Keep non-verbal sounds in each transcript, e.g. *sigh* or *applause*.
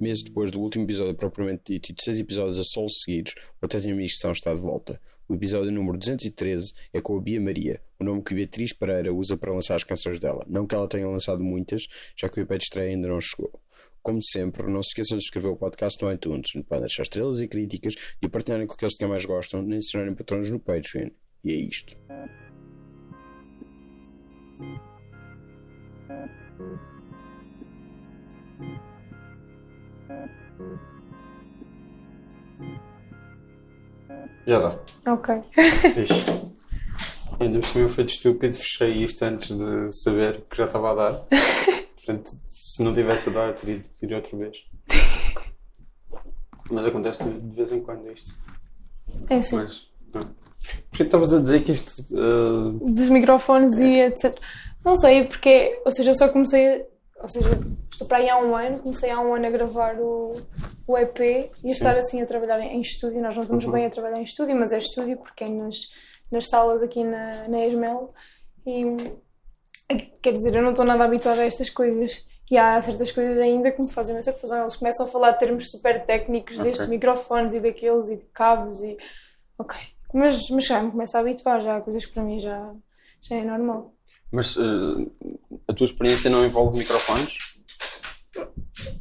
Meses depois do último episódio propriamente dito e de seis episódios a solos seguidos, o Até Tinha está de volta. O episódio número 213 é com a Bia Maria, o nome que Beatriz Pereira usa para lançar as canções dela. Não que ela tenha lançado muitas, já que o EP de estreia ainda não chegou. Como sempre, não se esqueçam de escrever o podcast no iTunes, para deixar estrelas e críticas e partilharem com aqueles que mais gostam, nem se tornarem patronos no Patreon. E é isto. Já dá. Ok. Fixe. Ainda por cima foi de estúpido, fechei isto antes de saber que já estava a dar. *laughs* Portanto, se não tivesse a dar, teria de pedir outra vez. Mas acontece de vez em quando isto. É assim. Mas, não. Por que estavas a dizer que isto. uh, Dos microfones e etc. Não sei, porque, ou seja, eu só comecei, a- ou seja, estou para aí há um ano, comecei há um ano a gravar o, o EP e a Sim. estar assim a trabalhar em, em estúdio. Nós não estamos Uhum. bem a trabalhar em estúdio, mas é estúdio porque é nas, nas salas aqui na, na Esmel. E quer dizer, eu não estou nada habituada a estas coisas. E há certas coisas ainda que me fazem essa confusão. Eles começam a falar de termos super técnicos Ok. destes microfones e daqueles e de cabos e. Ok. Mas, mas já me começo a habituar, já há coisas que para mim já, já é normal. Mas uh, a tua experiência não envolve microfones?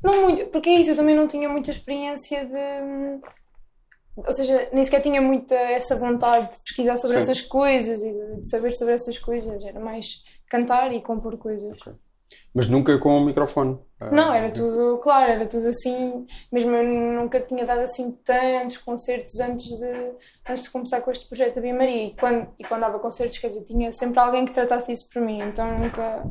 Não muito, porque é isso, eu também não tinha muita experiência de. Ou seja, nem sequer tinha muita essa vontade de pesquisar sobre Sim. essas coisas e de saber sobre essas coisas. Era mais cantar e compor coisas. Mas nunca com o microfone. Ah, Não, era tudo, claro, era tudo assim. Mesmo eu nunca tinha dado assim tantos concertos antes de, antes de começar com este projeto da Bia Maria. E quando, e quando dava concertos, quer dizer, tinha sempre alguém que tratasse disso por mim. Então nunca,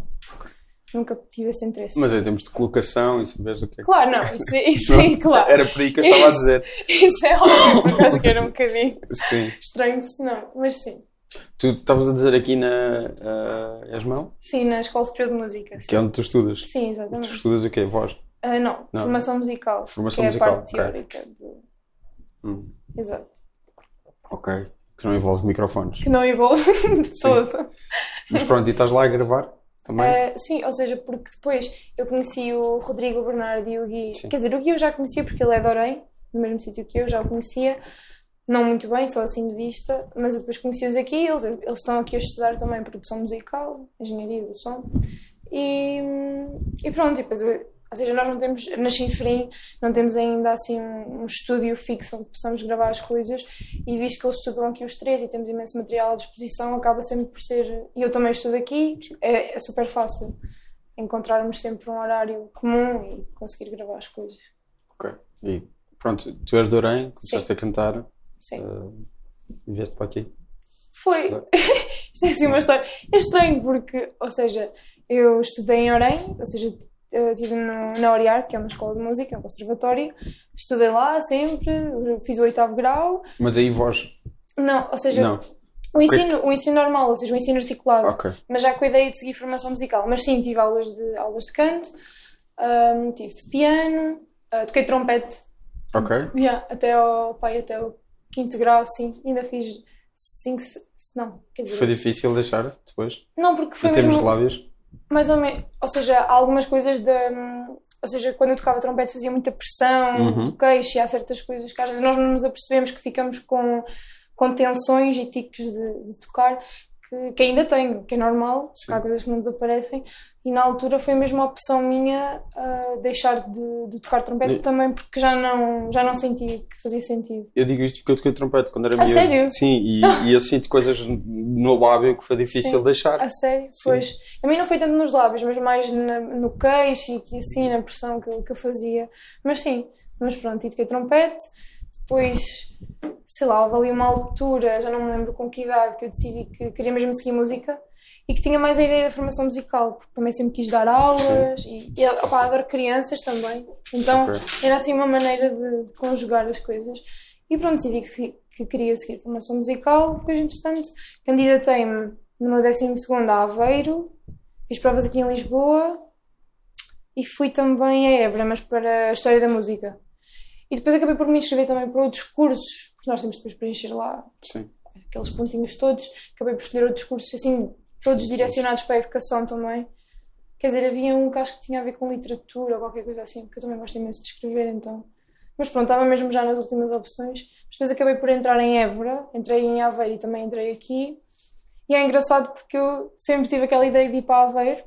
nunca tive esse interesse. Mas em termos de colocação e saberes o que é. Claro, não, isso, isso *laughs* é claro. Era por aí que eu estava a dizer. Isso é óbvio, porque acho que era um bocadinho Sim. estranho se não, mas sim. Tu estavas a dizer aqui na uh, Esmel, Sim, na Escola Superior de Música. Sim, que é onde tu estudas. sim Tu exatamente. estudas o quê? Voz? Ah, não, Não. formação musical. Formação que é musical, a parte ok. teórica. do- Hum, Exato. ok. Que não envolve microfones. Que não envolve *laughs* de todo. Mas pronto, e estás lá a gravar também? Ah, sim, ou seja, porque depois eu conheci o Rodrigo Bernardo e o Gui. Sim. Quer dizer, o Gui eu já conhecia porque ele é de Orem, no mesmo sítio que eu, já o conhecia. Não muito bem, só assim de vista, mas eu depois conheci-os aqui. Eles, eles estão aqui a estudar também produção musical, engenharia do som. E, e pronto, e depois, ou seja, nós não temos, na Chinfrim, não temos ainda assim um, um estúdio fixo onde possamos gravar as coisas. E visto que eles estudam aqui os três e temos imenso material à disposição, acaba sempre por ser. E eu também estudo aqui, é, é super fácil encontrarmos sempre um horário comum e conseguir gravar as coisas. Ok. E pronto, tu és de Orem, começaste Sim. a cantar Sim. uh, vieste para aqui. Foi. *laughs* Isto é assim uma história. É estranho porque, ou seja, eu estudei em Orem, ou seja, eu estive no, na Oriarte, que é uma escola de música, é um conservatório. Estudei lá sempre, fiz o oitavo grau. Mas aí voz. Não, ou seja, Não. o ensino, o ensino normal, ou seja, o ensino articulado. Ok. Mas já com a ideia de seguir formação musical. Mas sim, tive aulas de, aulas de canto, ahm, tive de piano, ah, toquei trompete Ok. Yeah, até ao, pai, até ao quinto grau, sim. Ainda fiz cinco, não, quer dizer, Foi difícil deixar depois? não, porque foi em termos de mesmo, lábios? mais ou menos, ou seja, há algumas coisas da, ou seja, quando eu tocava trompete fazia muita pressão Uhum. do queixo e há certas coisas que às vezes nós não nos apercebemos que ficamos com, com tensões e tiques de, de tocar que, que ainda tenho, que é normal, Sim. há coisas que não desaparecem e na altura foi mesmo a opção minha ah, deixar de, de tocar trompete E- também porque já não, já não senti que fazia sentido. Eu digo isto porque eu toquei trompete quando era A miúdo. sério? Sim, e, e eu sinto coisas no lábio que foi difícil Sim. deixar. A sério? Sim. Pois. A mim não foi tanto nos lábios, mas mais na- no queixo e assim, na pressão que eu, que eu fazia. Mas sim, mas pronto, e toquei trompete. Depois, sei lá, houve ali uma altura, já não me lembro com que idade, que eu decidi que queria mesmo seguir música e que tinha mais a ideia da formação musical, porque também sempre quis dar aulas e, e opá, adoro crianças também. Então era assim uma maneira de conjugar as coisas. E pronto, decidi que, que queria seguir formação musical. Depois, entretanto, candidatei-me no meu 12 a Aveiro, fiz provas aqui em Lisboa e fui também a Évora, mas para a História da Música. E depois acabei por me inscrever também para outros cursos, porque nós temos depois de preencher lá Sim. aqueles pontinhos todos. Acabei por escolher outros cursos, assim, todos direcionados para a educação também. Quer dizer, havia um que acho que tinha a ver com literatura ou qualquer coisa assim, porque eu também gosto imenso de escrever, então. Mas pronto, estava mesmo já nas últimas opções. Depois acabei por entrar em Évora, entrei em Aveiro e também entrei aqui. E é engraçado porque eu sempre tive aquela ideia de ir para Aveiro,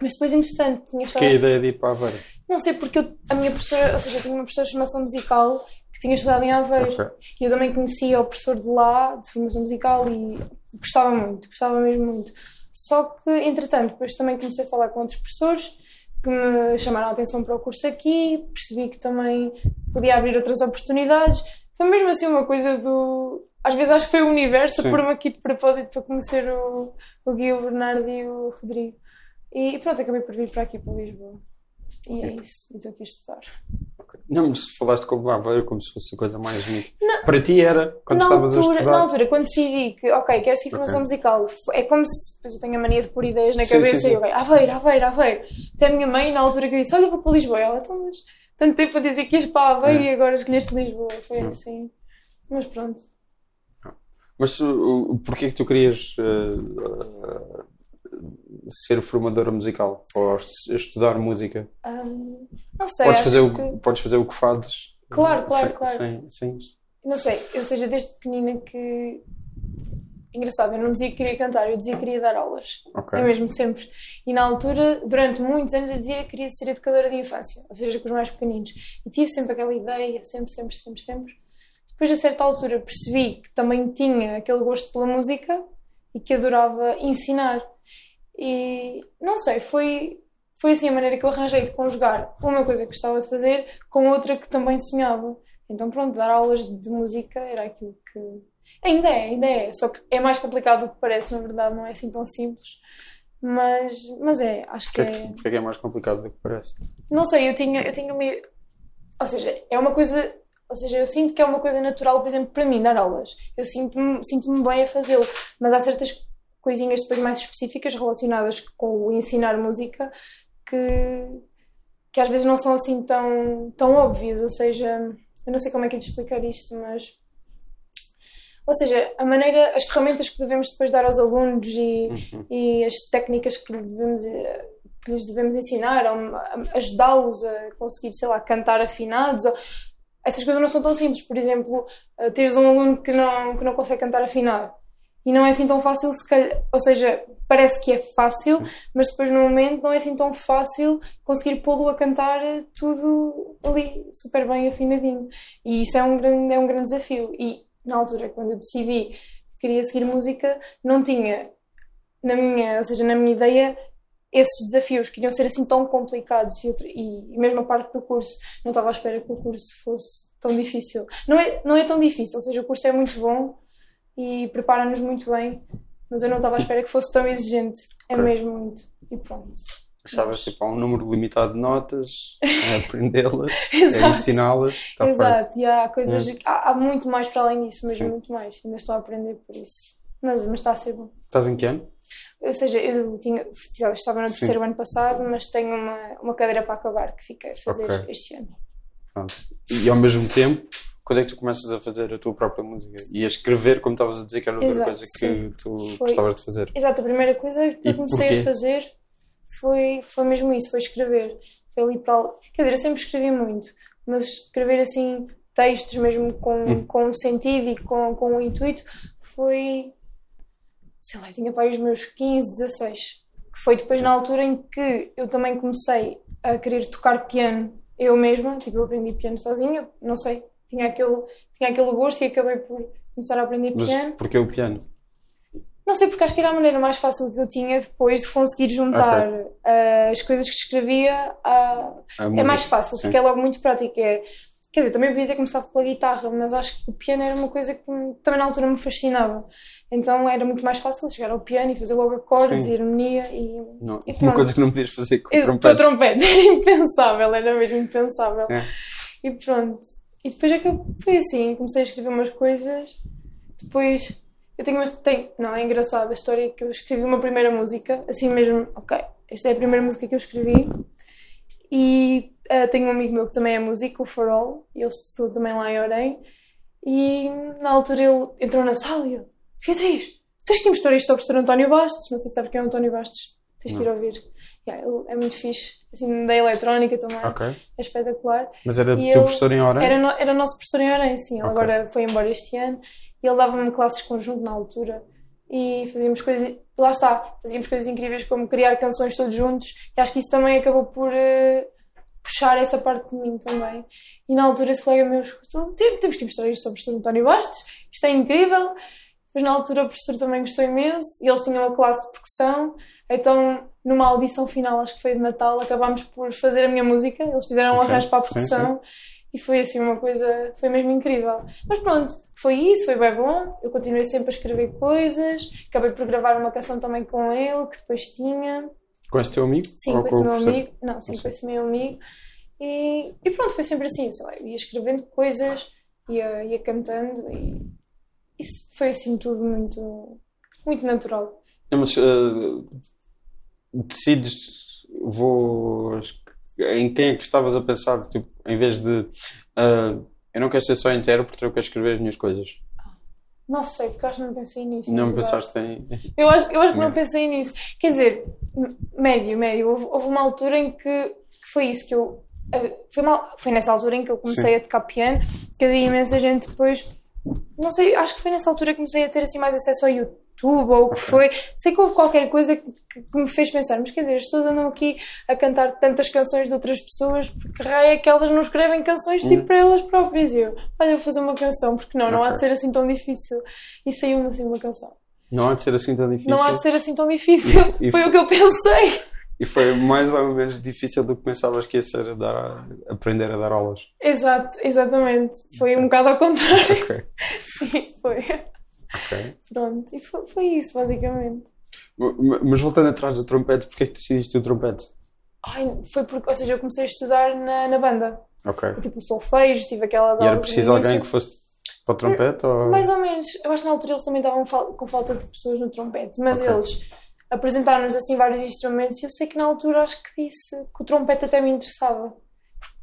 mas depois, entretanto, tinha estado. Que é a ideia de ir para Aveiro? Não sei, porque eu, a minha professora, ou seja, eu tinha uma professora de formação musical que tinha estudado em Aveiro. Ok. E eu também conhecia o professor de lá, de formação musical, e gostava muito, gostava mesmo muito. Só que, entretanto, depois também comecei a falar com outros professores que me chamaram a atenção para o curso aqui, percebi que também podia abrir outras oportunidades. Foi mesmo assim uma coisa do. Às vezes acho que foi o universo a pôr-me aqui de propósito para conhecer o, o Gui, o Bernardo e o Rodrigo. E pronto, acabei por vir para aqui, para Lisboa. E é isso, e estou aqui a estudar. Não, mas falaste como Aveiro como se fosse a coisa mais bonita. Para ti era, quando estavas a altura, estudar. na altura, quando decidi que, ok, quero seguir formação Ok. musical, é como se, depois eu tenho a mania de pôr ideias na Sim, cabeça sim, sim. e eu, ok, Aveiro, Aveiro, Aveiro. Até a minha mãe, na altura que eu disse, olha, vou para Lisboa. Ela, então, mas tanto tempo a dizer que ias para Aveiro É. e agora escolheste Lisboa. Foi assim. Mas pronto. Mas porquê que tu querias uh, uh, ser formadora musical? Ou estudar música? Hum, não sei, podes, fazer o, que- podes fazer o que fazes. Claro, claro, sem, claro. Sem, sem. Não sei, ou seja, desde pequenina que. Engraçado, eu não dizia que queria cantar, eu dizia que queria dar aulas. Ok. É mesmo, sempre. E na altura, durante muitos anos, eu dizia que queria ser educadora de infância, ou seja, com os mais pequeninos. E tive sempre aquela ideia, sempre, sempre, sempre, sempre. Depois, a certa altura, percebi que também tinha aquele gosto pela música e que adorava ensinar. E não sei, foi, foi assim a maneira que eu arranjei de conjugar uma coisa que gostava de fazer com outra que também sonhava. Então, pronto, dar aulas de música era aquilo que. Ainda é, ainda é. Só que é mais complicado do que parece, na verdade, não é assim tão simples. Mas, mas é, acho que Porquê, é que, porquê é que é mais complicado do que parece? Não sei, eu tinha, eu tinha uma. Ou seja, é uma coisa. Ou seja, eu sinto que é uma coisa natural, por exemplo, para mim, dar aulas. Eu sinto-me sinto bem a fazê-lo, mas há certas coisinhas depois mais específicas relacionadas com o ensinar música que, que às vezes não são assim tão, tão óbvias. Ou seja, eu não sei como é que é de explicar isto, mas. Ou seja, a maneira, as ferramentas que devemos depois dar aos alunos e, Uhum. e as técnicas que, lhe devemos, que lhes devemos ensinar, ajudá-los a conseguir, sei lá, cantar afinados. Ou... Essas coisas não são tão simples. Por exemplo, eh, teres um aluno que não, que não consegue cantar afinado. E não é assim tão fácil, se calhar, ou seja, parece que é fácil, mas depois no momento não é assim tão fácil conseguir pô-lo a cantar eh, tudo ali super bem afinadinho. E isso é um grande, é um grande desafio. E na altura, quando eu decidi que queria seguir música, não tinha na minha, ou seja, na minha ideia, esses desafios que iriam ser assim tão complicados e, outra- e, e mesmo a parte do curso, não estava à espera que o curso fosse tão difícil. Não é, não é tão difícil, ou seja, o curso é muito bom e prepara-nos muito bem, mas eu não estava à espera que fosse tão exigente. É mesmo muito. E pronto. Achavas tipo, há um número limitado de notas, a *laughs* aprendê-las, Exato. ensiná-las, feito. Exato, e há coisas, Hum. há, há muito mais para além disso, mesmo Sim. muito mais. Ainda estou a aprender por isso. Mas, mas está a ser bom. Estás em que ano? Ou seja, eu tinha, estava no Sim. terceiro ano passado, mas tenho uma, uma cadeira para acabar que fiquei a fazer Ok. este ano. Pronto. E ao mesmo tempo, quando é que tu começas a fazer a tua própria música? E a escrever, como estavas a dizer, que era outra Exato, coisa que sim. tu Foi- gostavas de fazer. Exato, a primeira coisa que E eu comecei porquê? a fazer foi, foi mesmo isso, foi escrever. Foi ali para... Quer dizer, eu sempre escrevi muito, mas escrever assim textos mesmo com, Hum. com sentido e com, com um intuito foi... Sei lá, eu tinha para os meus 15, 16. Que foi depois na altura em que eu também comecei a querer tocar piano eu mesma, tipo, eu aprendi piano sozinha, não sei, tinha aquele, tinha aquele gosto e acabei por começar a aprender Mas piano. porquê o piano? Não sei, porque acho que era a maneira mais fácil que eu tinha depois de conseguir juntar ah, as coisas que escrevia. A É mais fácil, Sim. porque é logo muito prático. É... Quer dizer, também podia ter começado pela guitarra, mas acho que o piano era uma coisa que também na altura me fascinava. Então era muito mais fácil chegar ao piano e fazer logo acordes Sim. e harmonia e. Não, E uma coisa que não podias fazer com o trompete. Com o trompete, *laughs* era impensável, era mesmo impensável. É. E pronto. E depois é que eu foi assim, comecei a escrever umas coisas, depois eu tenho umas. Tenho, não, é engraçado a história que eu escrevi uma primeira música, assim mesmo, ok, esta é a primeira música que eu escrevi, E uh, tenho um amigo meu que também é músico, o Farol, e ele estudou também lá em Orem. E na altura ele entrou na sala e ele, Beatriz, tens que ir mostrar isto ao professor António Bastos. Não sei se sabe quem é o António Bastos. Tens que ir ouvir. Yeah, ele é muito fixe, assim, da eletrónica também. Ok. É espetacular. Mas era E teu eu- professor em hora? Era, no, era nosso professor em Orem, sim. Ele Ok. agora foi embora este ano. E ele dava-me classes conjunto na altura. E fazíamos coisas... Lá está. Fazíamos coisas incríveis como criar canções todos juntos. E acho que isso também acabou por eh, puxar essa parte de mim também. E na altura esse colega meu escutou. "Tem- Temos que mostrar isto ao professor António Bastos. Isto é incrível. Depois na altura o professor também gostou imenso. E eles tinham uma classe de percussão. Então numa audição final, acho que foi de Natal, acabámos por fazer a minha música. Eles fizeram um Ok. arranjo para a Sim, percussão. E foi assim uma coisa, foi mesmo incrível. Mas pronto, foi isso, foi bem bom. Eu continuei sempre a escrever coisas. Acabei por gravar uma canção também com ele, que depois tinha. Com esse teu amigo? Sim, com esse meu professor? amigo. Não, sim, Não com esse meu amigo. E, e pronto, foi sempre assim, sei lá, eu ia escrevendo coisas, ia, ia cantando e isso foi assim tudo muito, muito natural. Não, mas eh, decides, vou. Em quem é que estavas a pensar? Tipo, em vez de. eh, eu não quero ser só intérprete, eu quero escrever as minhas coisas. Não sei, porque acho que não pensei nisso. Não pensaste em. Eu acho, eu acho que não Não. pensei nisso. Quer dizer, médio, médio. Houve, houve uma altura em que, que foi isso que eu. eh, Foi, mal, foi nessa altura em que eu comecei Sim. a tocar piano, que havia imensa gente depois. Não sei, acho que foi nessa altura que comecei a ter assim mais acesso ao YouTube ou o que foi. Sei que houve qualquer coisa que, que- me fez pensar, mas quer dizer, as pessoas andam aqui a cantar tantas canções de outras pessoas, porque raio é que elas não escrevem canções tipo para elas próprias. E eu, olha, vou fazer uma canção, porque não, não há de ser assim tão difícil. E saiu-me assim uma canção. Não há de ser assim tão difícil. Não há de ser assim tão difícil. E- e *laughs* Foi foi- o que eu pensei. E foi mais ou menos difícil do que pensavas que ia ser a dar, aprender a dar aulas. Exato, exatamente. Foi um bocado ao contrário. Ok. *laughs* Sim, foi. ok. Pronto. E foi, foi isso, basicamente. Mas voltando atrás do trompete, porque é que decidiste o trompete? Ai, foi porque, ou seja, eu comecei a estudar na, na banda. Ok. Tipo, solfejo, tive aquelas E era aulas. preciso alguém que fosse para o trompete? Ou... Mais ou menos. Eu acho que na altura eles também estavam com falta de pessoas no trompete. Mas eles apresentaram-nos assim vários instrumentos e eu sei que na altura acho que disse que o trompete até me interessava.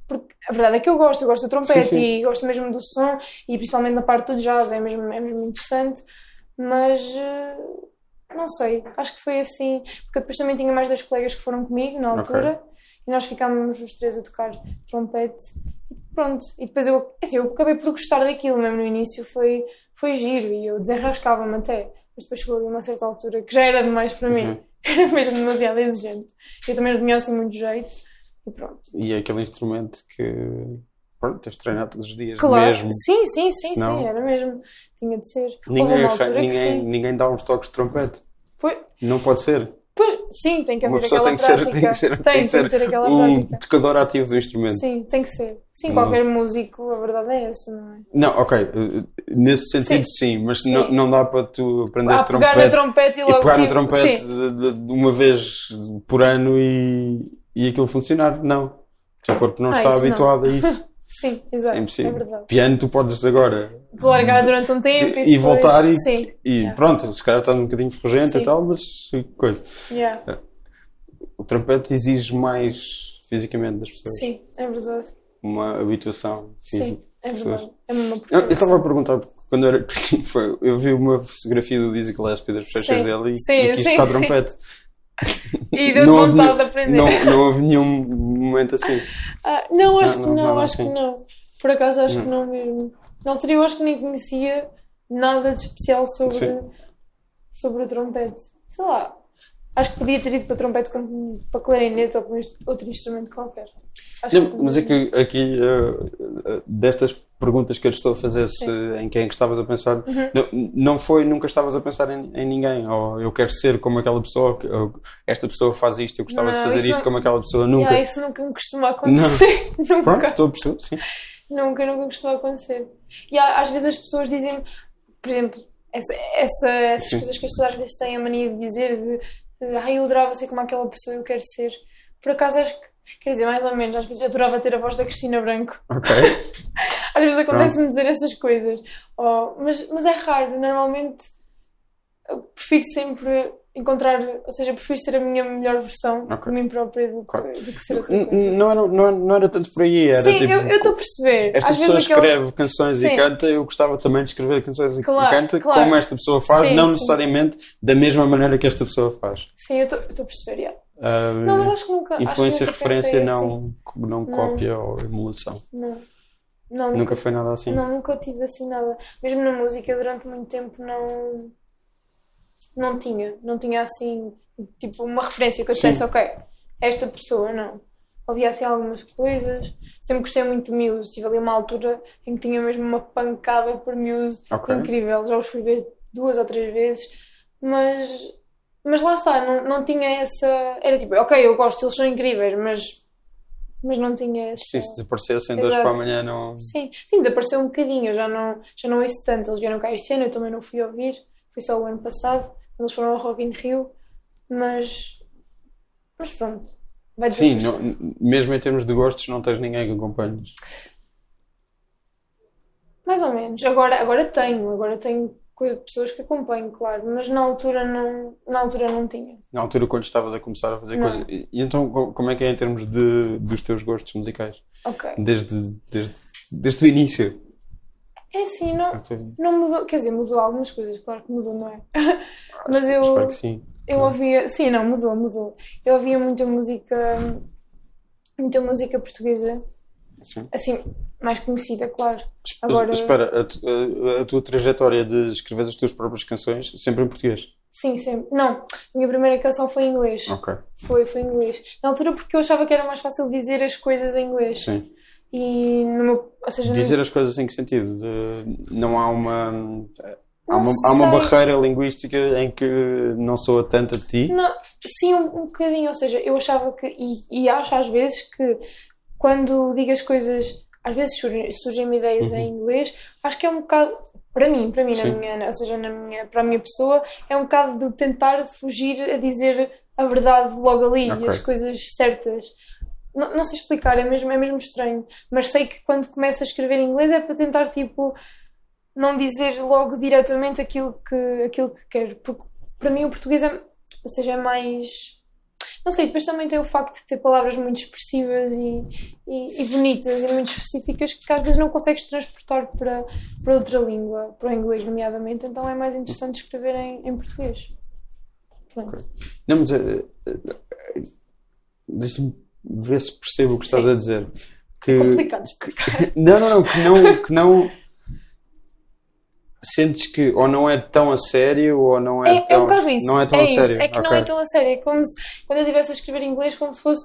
Porque a verdade é que eu gosto, eu gosto do trompete Sim, sim. e gosto mesmo do som e principalmente na parte do jazz, é mesmo, é mesmo interessante. Mas eh, não sei, acho que foi assim. Porque depois também tinha mais dois colegas que foram comigo na altura e nós ficámos os três a tocar trompete e pronto. E depois eu, assim, eu acabei por gostar daquilo mesmo no início, foi, foi giro e eu desenrascava-me até. Mas depois chegou ali uma certa altura que já era demais para mim, Uhum. *laughs* era mesmo demasiado exigente. Eu também não tinha assim muito jeito e pronto. E é aquele instrumento que pronto, tens de treinar todos os dias Claro, mesmo. sim, sim, sim, Senão- sim, era mesmo. Tinha de ser. Ninguém, ninguém, ninguém dá uns toques de trompete. Pois, Não pode ser. Sim, tem que haver aquela tem ser, prática. tem que ser, tem, tem que ser aquela um prática. tocador ativo do instrumento. Sim, tem que ser. Sim, Hum. qualquer músico, a verdade é essa, não é? Não, ok, eh, nesse sentido sim, mas Sim. Não, não dá para tu aprender Ah, pegar no trompete trompete e e logo pegar no tipo, trompete sim. de, de- uma vez por ano e, e aquilo funcionar. Não. O teu corpo não Ah, está isso não. habituado a isso. *laughs* Sim, exato. É impossível. É verdade. Piano, tu podes agora Vou largar durante um tempo e, e depois... voltar e, Sim, e Yeah. pronto, se calhar está um bocadinho ferrugente e tal, mas coisa. yeah. O trompete exige mais fisicamente das pessoas. sim, é verdade. Uma habituação física. Sim, é verdade. É uma Eu eu estava a perguntar, quando era *laughs* pequeno, foi, eu vi uma fotografia do Dizzy Gillespie das Sim. dele e, Sim, e quis sim, tocar sim. E deu-te vontade nenhum- de aprender. Não, não houve nenhum momento assim. Ah, não, acho Não, que não, não, acho que assim. não. Por acaso acho que não mesmo. Na altura eu acho que nem conhecia nada de especial sobre, Sim. sobre o trompete. Sei lá. Acho que podia ter ido para trompete como para clarinete ou para outro instrumento qualquer. Não, mas é que aqui, eh, destas perguntas que eu estou a fazer, se, em quem é que estavas a pensar, Uhum. não, não foi, nunca estavas a pensar em, em ninguém, ou eu quero ser como aquela pessoa, que- ou esta pessoa faz isto, eu gostava de Não, fazer isso isto não- como aquela pessoa, nunca. Yeah, isso nunca me costuma acontecer. *laughs* Pronto, nunca. estou a perceber, sim. Nunca, nunca costuma acontecer. E às vezes as pessoas dizem, por exemplo, essa, essa- essas Sim. coisas que as pessoas às vezes têm a mania de dizer de, de ai, eu adorava ser como aquela pessoa, eu quero ser. Por acaso acho que, quer dizer, mais ou menos, às vezes adorava ter a voz da Cristina Branco. Ok. *laughs* Às vezes acontece-me dizer essas coisas. Oh, mas, mas é raro, normalmente eu prefiro sempre encontrar, ou seja, prefiro ser a minha melhor versão Ok. de mim própria do que, Claro. do que ser outra coisa. Não era, não, não era tanto por aí, era Sim, tipo. eu estou a perceber. Esta Às pessoa escreve canções Sim. e canta, eu gostava também de escrever canções e Claro, canta claro. como esta pessoa faz, Sim, não sim. necessariamente da mesma maneira que esta pessoa faz. Sim, eu estou a perceber, yeah. Ah, Não, mas acho que nunca. que influência, nunca referência, não, assim. não cópia ou emulação. Não. Não, Nunca foi nada assim. Não, nunca tive assim nada. Mesmo na música, durante muito tempo, não. Não tinha. Não tinha assim. Tipo, uma referência que eu dissesse, ok, esta pessoa, não. Ouvia assim algumas coisas. Sempre gostei muito de Muse. Tive ali uma altura em que tinha mesmo uma pancada por Muse Ok. incrível. Já os fui ver duas ou três vezes. Mas. Mas lá está, não, não tinha essa. Era tipo, ok, eu gosto, eles são incríveis, mas. Mas não tinha essa. Sim, se desaparecessem dois para amanhã, não. Sim, sim, desapareceu um bocadinho, eu já não, já não ouço tanto. Eles vieram cá este ano, eu também não fui ouvir, foi só o ano passado, eles foram ao Rock in Rio, mas, mas pronto, vai Sim, não- mesmo em termos de gostos, não tens ninguém que acompanhes. Mais ou menos. Agora, agora tenho, agora tenho pessoas que acompanho, claro, mas na altura não, na altura não tinha. Na altura, quando estavas a começar a fazer Não. coisas. E, e então, co- como é que é em termos de, dos teus gostos musicais? Ok. Desde, desde, desde o início. É assim, não, não mudou, quer dizer, mudou algumas coisas, claro que mudou, não é? *laughs* Mas eu- Espero que sim. Eu ouvia, sim, não, mudou, mudou. Eu ouvia muita música, muita música portuguesa, Sim. assim, mais conhecida, claro. Agora- Espera, a, tu- a- a tua trajetória de escrever as tuas próprias canções sempre em português. Sim, sempre. Não, a minha primeira canção foi em inglês. Ok, Foi, foi em inglês. Na altura porque eu achava que era mais fácil dizer as coisas em inglês. sim. E ou seja, Dizer as coisas em que sentido? De- não há uma. Há uma, há uma barreira linguística em que não soa tanto a ti? Não, sim, um, um bocadinho. Ou seja, eu achava que, e, e acho às vezes que quando digo as coisas, às vezes surgem, surgem ideias em inglês, acho que é um bocado, para mim, para mim, na minha, ou seja, na minha, para a minha pessoa, é um bocado de tentar fugir a dizer a verdade logo ali, Ok. as coisas certas. Não, não sei explicar, é mesmo, é mesmo estranho. Mas sei que quando começo a escrever em inglês é para tentar, tipo, não dizer logo diretamente aquilo que, aquilo que quero. Porque para mim o português é, ou seja, é mais. Não sei, depois também tem o facto de ter palavras muito expressivas e, e, e bonitas e muito específicas que às vezes não consegues transportar para, para outra língua, para o inglês, nomeadamente, então é mais interessante escrever em, em português. Pronto. Não, mas. eh, eh, Deixa-me ver se percebo o que estás Sim. a dizer. Que, Complicado explicar. Não, não, não, que não, *laughs* que não sentes que ou não é tão a sério ou não é, É, é tão, um bocado isso. não é tão é a isso. sério. É que não Ok. é tão a sério. É como se quando eu estivesse a escrever inglês, como se fosse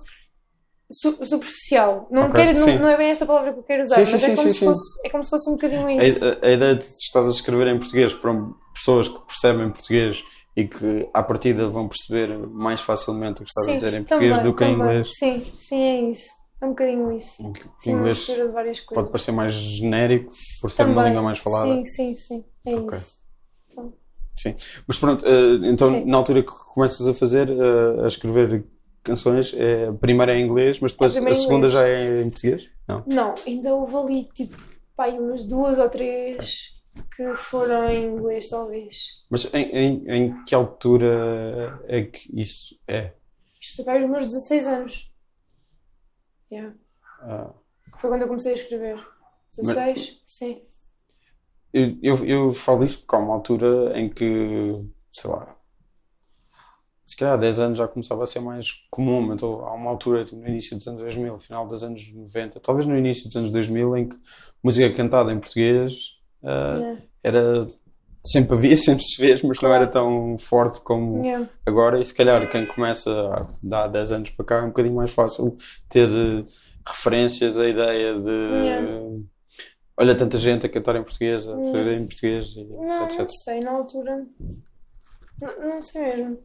su- superficial. Não, Ok, quero, não, não é bem essa palavra que eu quero usar, Sim, mas sim, é, como sim, se sim. fosse, é como se fosse um bocadinho A, isso. a- a ideia de estás a escrever em português para pessoas que percebem português e que à partida vão perceber mais facilmente o que estás a Sim, dizer em português também, do que em também. inglês. Sim, sim, é isso. É um bocadinho isso. Em que- Sim, uma inglês mistura de várias coisas. pode parecer mais genérico por ser uma Também. língua mais falada. Sim, sim, sim. É Ok. isso. Mas pronto, eh, então Sim. na altura que começas a fazer, eh, a escrever canções, é, a primeira é em inglês, mas depois A a em segunda já é em português? Não. Não, ainda houve ali, tipo, pai, umas duas ou três que foram em inglês, talvez. Mas em, em, em que altura é que isso é? Isto foi para os meus 16 anos. Yeah. Ah, Foi quando eu comecei a escrever. 16? Sim. eu, eu, eu falo isto porque há uma altura em que, sei lá, se calhar há 10 anos já começava a ser mais comum, então há uma altura tipo, no início dos anos 2000, final dos anos 90, talvez no início dos anos 2000, em que música cantada em português ah, Yeah. era sempre havia, *laughs* sempre se fez, mas não era tão forte como Yeah. agora. E se calhar quem começa há, há 10 anos para cá é um bocadinho mais fácil ter eh, referências, a ideia de Yeah. olha tanta gente a cantar em português, a fazer em português, e Não, etc. não sei, na altura. Não, não sei mesmo.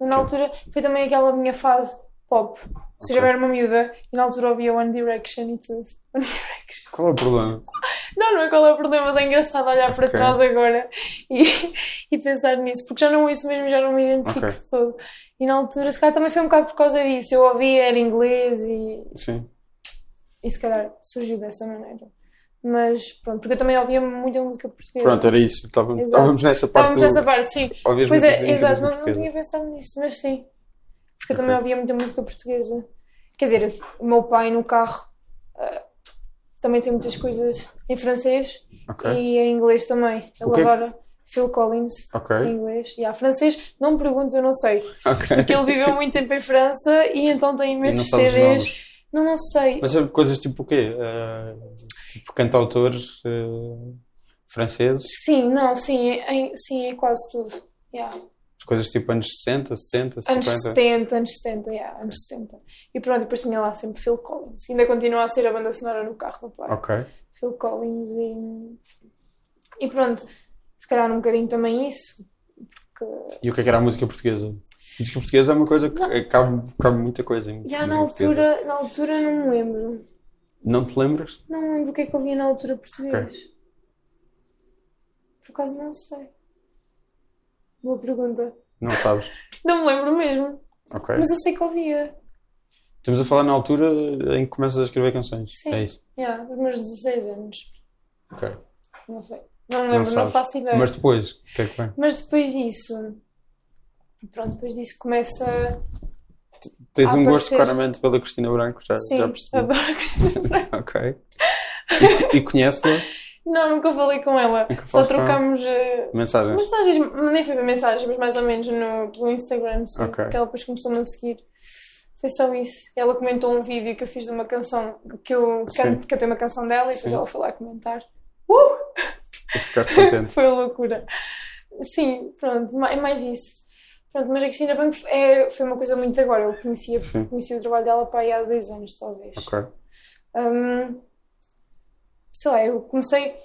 Na altura foi também aquela minha fase pop. Ou seja, Ok. eu era uma miúda e na altura ouvia One Direction e tudo. *laughs* One Direction. Qual é o problema? Não, não é qual é o problema, mas é engraçado olhar para Ok. trás agora e, *laughs* e pensar nisso, porque já não ouço mesmo, já não me identifico Ok. de todo. E na altura, se calhar também foi um bocado por causa disso. Eu ouvia, era inglês e, Sim. e se calhar surgiu dessa maneira. Mas pronto, porque eu também ouvia muita música portuguesa. Pronto, era isso. Estávamos, estávamos nessa parte. Estávamos nessa parte, sim. Ouvias Pois é, exato, não, não tinha pensado nisso, mas sim. Porque eu Ok. também ouvia muita música portuguesa. Quer dizer, o meu pai no carro ah, também tem muitas coisas em francês Ok, e em inglês também. Ele adora Phil Collins ok, em inglês. E há francês, não me perguntes, eu não sei. Porque ele viveu muito tempo em França e então tem imensos CDs. Não, não sei. Mas é coisas tipo o quê? Eh, tipo cantautores eh, franceses? Sim, não, sim, em- sim, é quase tudo. Yeah. As coisas tipo anos 60, 70, 50? Anos 70, anos 70, yeah, anos 70. E pronto, depois tinha lá sempre Phil Collins. Ainda continua a ser a banda sonora no carro do pai. Ok. Phil Collins e. E pronto, se calhar um bocadinho também isso. Porque. E o que é que era a música portuguesa? Música portuguesa é uma coisa que eh, cabe, cabe muita coisa em Já na portuguesa. altura, na altura não me lembro. Não te lembras? Não me lembro o que é que eu via na altura português. Ok. Por acaso não sei. Boa pergunta. Não sabes? Não me lembro mesmo. Ok. Mas eu sei que ouvia. Estamos a falar na altura em que começas a escrever canções. Sim. É isso. Yeah, os meus 16 anos. Ok. Não sei. Não me lembro, não, sabes. faço ideia. Mas depois, o que é que vem? Mas depois disso, pronto, depois disso começa. Tens A um gosto claramente pela Cristina Branco, já, Sim, já percebi. adoro Cristina *laughs* Branco. Ok. E, e conhece-la? *laughs* Não, nunca falei com ela. Nunca Só falaste com ela? trocámos eh, Mensagens? mensagens, nem foi para mensagens, mas mais ou menos no, pelo Instagram, sim. Ok. Que ela depois começou-me a seguir. Foi só isso. Ela comentou um vídeo que eu fiz de uma canção, que eu Sim. canto, cantei uma canção dela e depois Sim. ela foi lá comentar. E ficaste contente? *laughs* Foi loucura. Sim, pronto, ma- é mais isso. Pronto, mas a Cristina Branco é, foi uma coisa muito agora. Eu conhecia, Sim. conhecia o trabalho dela para aí há dois anos, talvez. Ok. Hum, sei lá, eu comecei.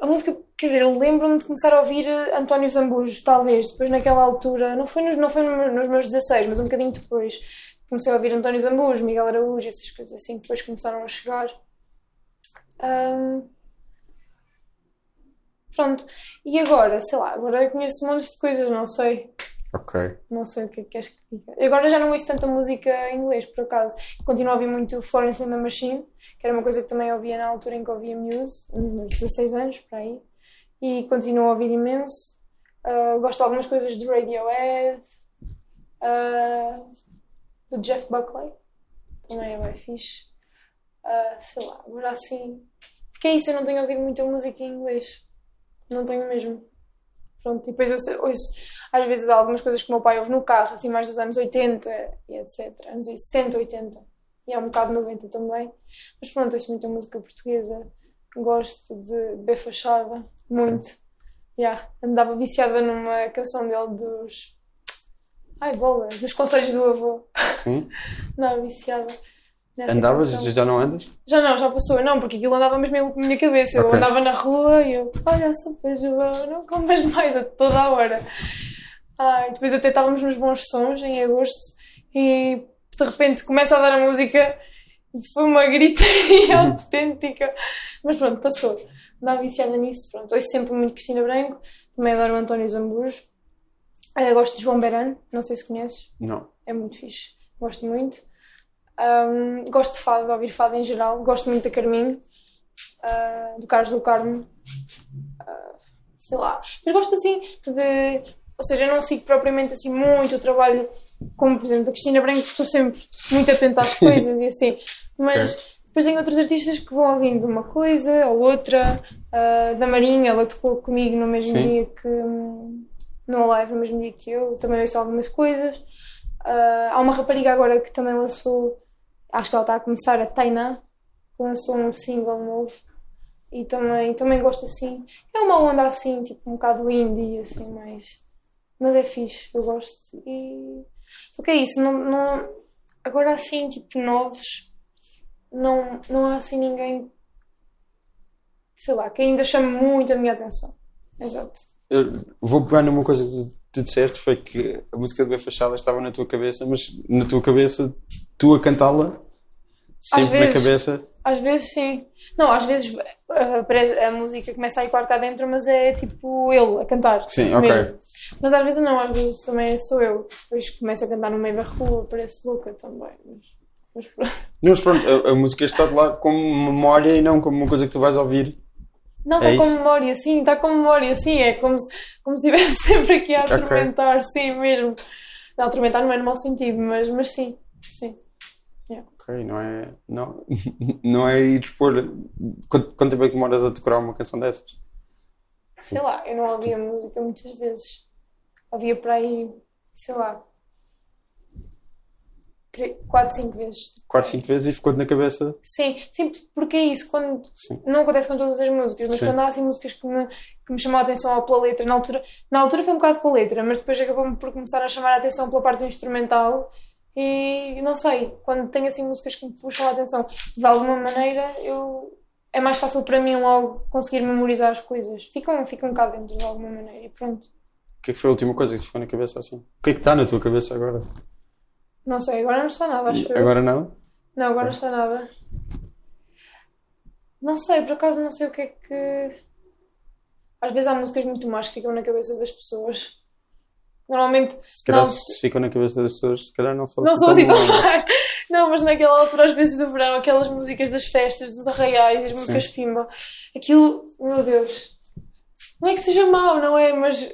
A música, quer dizer, eu lembro-me de começar a ouvir eh, António Zambujo, talvez, depois naquela altura, não foi nos, não foi no- nos meus 16, mas um bocadinho depois. Comecei a ouvir António Zambujo, Miguel Araújo, essas coisas assim depois começaram a chegar. Hum, pronto, e agora, sei lá, agora eu conheço montes de coisas, não sei. Ok. Não sei o que é que queres que diga. Agora já não ouço tanta música em inglês, por acaso. Continuo a ouvir muito Florence and the Machine, que era uma coisa que também ouvia na altura em que ouvia Muse, nos meus 16 anos, por aí. E continuo a ouvir imenso. Ah, gosto de algumas coisas de Radiohead, ah, do Jeff Buckley, também é bem fixe. Ah, sei lá, agora assim. Porque é isso, eu não tenho ouvido muita música em inglês. Não tenho mesmo. Pronto, e depois eu ouço às vezes algumas coisas que o meu pai ouve no carro, assim mais dos anos 80 e etc. Anos 70, 80. E é um bocado 90 também. Mas pronto, ouço muita música portuguesa. Gosto de B Fachada, muito. Yeah. Andava viciada numa canção dele dos. Ai, bola! Dos conselhos do avô. Sim. *laughs* Andava viciada. Andavas? canção. Já não andas? Já não, já passou. Não, porque aquilo andava mesmo na minha cabeça. Eu Ok. andava na rua e eu, olha, só João, não comas mais a toda a hora. Ai, depois até estávamos nos bons sons em agosto e de repente começa a dar a música e foi uma gritaria *laughs* autêntica. Mas pronto, passou. Andava viciada nisso. Pronto, ouço sempre muito Cristina Branco, também adoro o António Zambujo. Eh, gosto de João Berano, não sei se conheces. Não. É muito fixe. Gosto muito. Ahm, gosto de fado, de ouvir fado em geral. Gosto muito da Carminho, ah, do Carlos do Carmo. Ah, sei lá. Mas gosto assim de. Ou seja, eu não sigo propriamente assim muito o trabalho, como por exemplo da Cristina Branco, que estou sempre muito atenta às coisas e assim. Mas depois tem outros artistas que vão ouvindo uma coisa ou outra. Ah, da Marinha, ela tocou comigo no mesmo Sim. dia que. no live, no mesmo dia que eu. Também ouço algumas coisas. Ah, há uma rapariga agora que também lançou, acho que ela está a começar, a Tainá, que lançou um single novo e também, também gosto assim. É uma onda assim, tipo um bocado indie, assim, mais. Mas é fixe, eu gosto. E. Só que é isso, não, não... agora assim, tipo, novos, não, não há assim ninguém, sei lá, que ainda chame muito a minha atenção. Exato. Eu vou pegar numa coisa que tu disseste, foi que a música de B Fachada estava na tua cabeça, mas na tua cabeça, tu a cantá-la, sempre na vezes. cabeça. Às vezes sim. Não, às vezes ah, parece- a música começa a ecoar cá dentro, mas é tipo ele a cantar. Sim, ok. mesmo. Mas às vezes não, às vezes também sou eu. Depois começo a cantar no meio da rua, parece louca também. Mas Mas pronto. Mas pronto, a, a música está de lá como memória e não como uma coisa que tu vais ouvir. Não, É está com isso? memória, sim, está com memória, sim. É como se, como se estivesse *laughs* sempre aqui a atormentar, sim, mesmo. Não, atormentar não é no mau sentido, mas, mas sim, sim. Ok, não é. Não, *laughs* não é ir expor. Quanto, quanto tempo é que demoras a decorar uma canção dessas? Sei lá, eu não ouvia música muitas vezes. Ouvia para aí, sei lá, tre- quatro, cinco vezes. 4, 5 vezes e ficou-te na cabeça. Sim, sim, porque é isso, quando Sim. não acontece com todas as músicas, mas Sim. quando há assim músicas que me, que me chamam a atenção pela letra, na altura, na altura foi um bocado pela letra, mas depois acabou-me por começar a chamar a atenção pela parte do instrumental e não sei, quando tenho assim músicas que me puxam a atenção de alguma maneira, eu é mais fácil para mim logo conseguir memorizar as coisas. Ficam, ficam cá dentro de alguma maneira e pronto. O que é que foi a última coisa que te ficou na cabeça assim? O que é que está na tua cabeça agora? Não sei, agora não está nada, acho. Agora não? Não, agora não está nada. Não sei, por acaso não sei o que é que. Às vezes há músicas muito más que ficam na cabeça das pessoas. Normalmente Se calhar Não. se ficam na cabeça das pessoas, se calhar não são não são assim tão más. Não, mas naquela altura, às vezes do verão, aquelas músicas das festas, dos arraiais, as músicas Pimba, aquilo, meu Deus, não é que seja mau, não é? Mas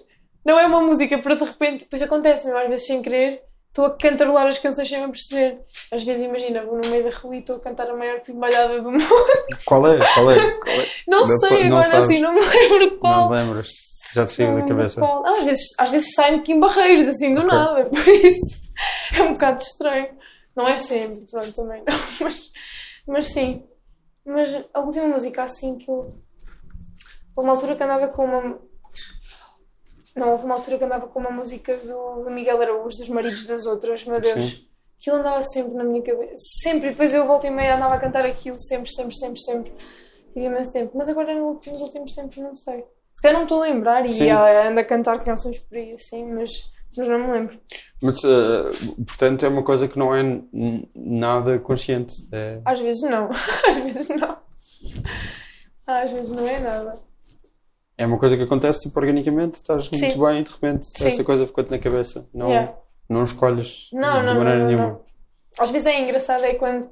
não é uma música para de repente, depois acontece, mesmo às vezes sem querer, estou a cantarolar as canções sem me perceber. Às vezes, imagina, vou no meio da rua e estou a cantar a maior pimbalhada do *laughs* mundo. Qual é? Qual é? Qual é? Não, Não sei não agora sabes. assim, não me lembro qual. Não lembras? Já te saiu da cabeça. qual. Ah, às vezes, às vezes sai-me em barreiros, assim, do Ok. nada, por isso *laughs* é um bocado estranho. Não é sempre, pronto, também não, *laughs* mas, mas sim. Mas a última música, assim, que eu. Houve uma altura que andava com uma. Não, houve uma altura que andava com uma música do, do Miguel Araújo, dos Maridos das Outras, meu Deus. Sim. Aquilo andava sempre na minha cabeça, sempre, e depois eu volta e meia andava a cantar aquilo, sempre, sempre, sempre, sempre. Tive imenso tempo, mas agora no- nos últimos tempos não sei. Se calhar não estou a lembrar e Sim. ah, ando a cantar canções por aí assim, mas, mas não me lembro. Mas, eh, portanto, é uma coisa que não é nada consciente. É, Às vezes não, *laughs* às vezes não. Às vezes não é nada. é uma coisa que acontece tipo organicamente, estás Sim. muito bem e de repente Sim. essa coisa ficou-te na cabeça. Não, Yeah. não escolhes Não, de não, maneira não, nenhuma. Às vezes é engraçado é quando,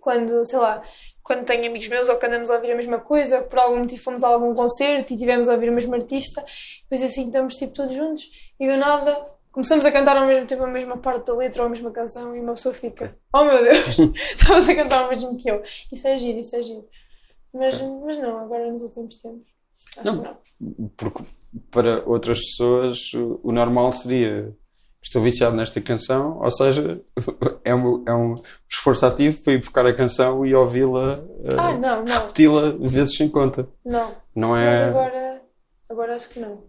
quando, sei lá, quando tenho amigos meus ou que andamos a ouvir a mesma coisa, ou que por algum motivo fomos a algum concerto e tivemos a ouvir o mesmo artista, depois assim estamos tipo todos juntos e do nada começamos a cantar ao mesmo tempo a mesma parte da letra ou a mesma canção e uma pessoa fica, oh meu Deus, *laughs* estavas a cantar o mesmo que eu. Isso é giro, isso é giro. Mas, mas não, agora nos últimos tempos. Acho Não. que não. Porque para outras pessoas o, o normal seria estou viciado nesta canção, ou seja, *laughs* é um, é um esforço ativo para ir buscar a canção e ouvi-la, eh, Ah, não, não, repeti-la vezes sem conta. não. Não Mas é, agora, agora acho que não.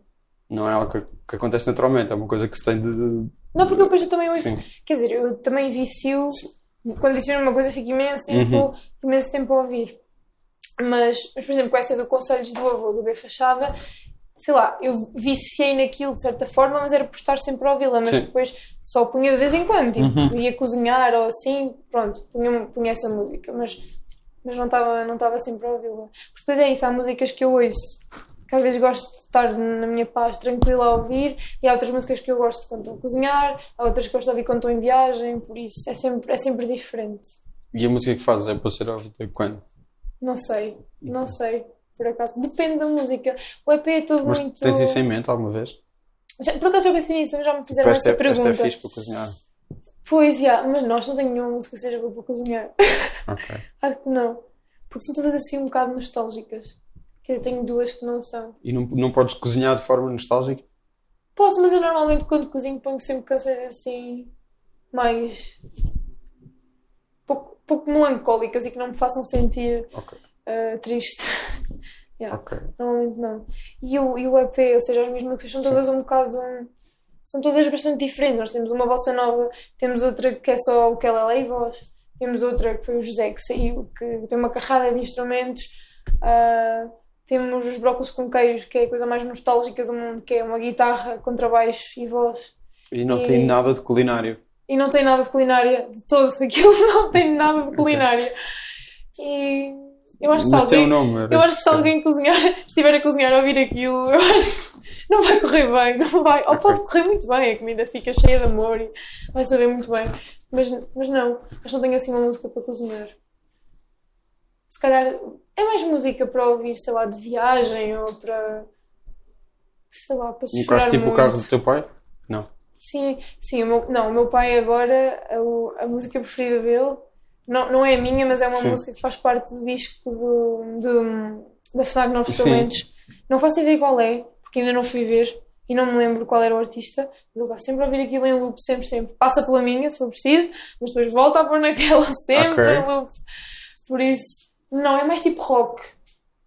não é algo que, que acontece naturalmente, é uma coisa que se tem de. de- Não, porque depois eu também ouço. Sim. Quer dizer, eu também vicio. Quando vicio numa coisa, fico imenso tempo, Uhum. imenso tempo a ouvir. Mas, mas, por exemplo, com essa do Conselhos do Avô do B Fachada, sei lá, eu viciei naquilo de certa forma, mas era por estar sempre a ouvi-la. Mas Sim. depois só punha de vez em quando, tipo, Uhum. ia cozinhar ou assim, pronto, punha, punha essa música. Mas, mas não estava não estava sempre a ouvi-la. Porque depois é isso, há músicas que eu ouço que às vezes gosto de estar na minha paz tranquila a ouvir e há outras músicas que eu gosto quando estou a cozinhar, há outras que gosto de ouvir quando estou em viagem, por isso é sempre, é sempre diferente. E a música que fazes é para ser ouvida quando? Não sei, não sei, por acaso. Depende da música. O EP é tudo Mas muito. tens isso em mente alguma vez? Já- por acaso já pensei nisso, mas já me fizeram esta, essa pergunta. esta é fixe para cozinhar. Pois, já, mas nós não tenho nenhuma música que seja boa para cozinhar. Ok. *laughs* Acho que não. Porque são todas assim um bocado nostálgicas. Quer dizer, tenho duas que não são. E não, não podes cozinhar de forma nostálgica? Posso, mas eu normalmente quando cozinho ponho sempre canções assim mais pouco, pouco melancólicas e que não me façam sentir Ok. Ah, triste. *laughs* Yeah, Ok. Normalmente não. E o, e o EP, ou seja, as minhas músicas são todas um bocado. hum, São todas bastante diferentes. Nós temos uma bossa nova, temos outra que é só o Kelele e voz, temos outra que foi o José que saiu, que tem uma carrada de instrumentos. ah, temos os brócolos com queijo, que é a coisa mais nostálgica do mundo, que é uma guitarra, contrabaixo e voz. E não E- tem nada de culinário. E não tem nada de culinária de todo. Aquilo *laughs* não tem nada de culinária. E eu acho que alguém, nome. eu acho que se alguém cozinhar, *laughs* estiver a cozinhar a ouvir aquilo, eu acho, não vai correr bem, não vai. Ou pode correr muito bem, a comida fica cheia de amor e vai saber muito bem. Mas, mas não, acho que não tenho assim uma música para cozinhar. Se calhar é mais música para ouvir, sei lá, de viagem ou para. sei lá, para Um carro tipo o carro do teu pai? Não. Sim, sim, o meu, não, o meu pai agora, a, a música preferida dele, não, não é a minha, mas é uma Sim. música que faz parte do disco do, do, da FNAC Novos Sim. Talentos. Não faço ideia qual é, porque ainda não fui ver e não me lembro qual era o artista. Ele está sempre a ouvir aquilo em loop, sempre, sempre. Passa pela minha, se for preciso, mas depois volta a pôr naquela *laughs* sempre Ok. em loop. Por isso, não, é mais tipo rock.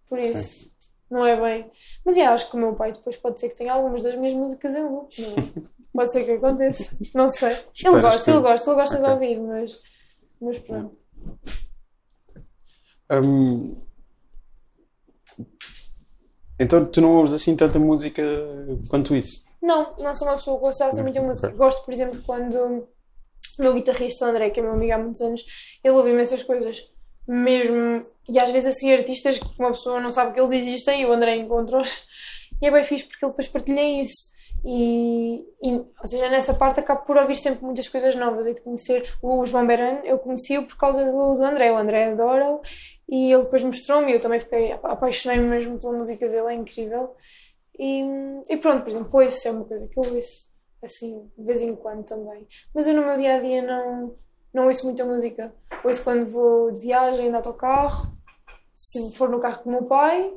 Por isso, não é bem. Mas yeah, acho que o meu pai depois pode ser que tenha algumas das minhas músicas em loop. Não é? *laughs* Pode ser que aconteça. Não sei. Ele gosta, tu. ele gosta, ele gosta de Ok. ouvir, mas, mas pronto. Hum, Então tu não ouves assim tanta música quanto isso? Não, não sou uma pessoa que gosta assim muita música. Gosto, por exemplo, quando o meu guitarrista, André, que é meu amigo há muitos anos, ele ouve imensas coisas. Mesmo, e às vezes assim artistas que uma pessoa não sabe que eles existem e o André encontra-os. E é bem fixe porque ele depois partilha isso. E, e, ou seja, nessa parte acabo por ouvir sempre muitas coisas novas e de conhecer o João Beran, eu conheci-o por causa do, do André. O André adora e ele depois mostrou-me e eu também fiquei apaixonei-me mesmo pela música dele, é incrível. E, e pronto, por exemplo, ouço é uma coisa que eu ouço assim de vez em quando também. Mas eu no meu dia a dia não, não ouço muita música. Ouço quando vou de viagem, de autocarro, se for no carro com o meu pai,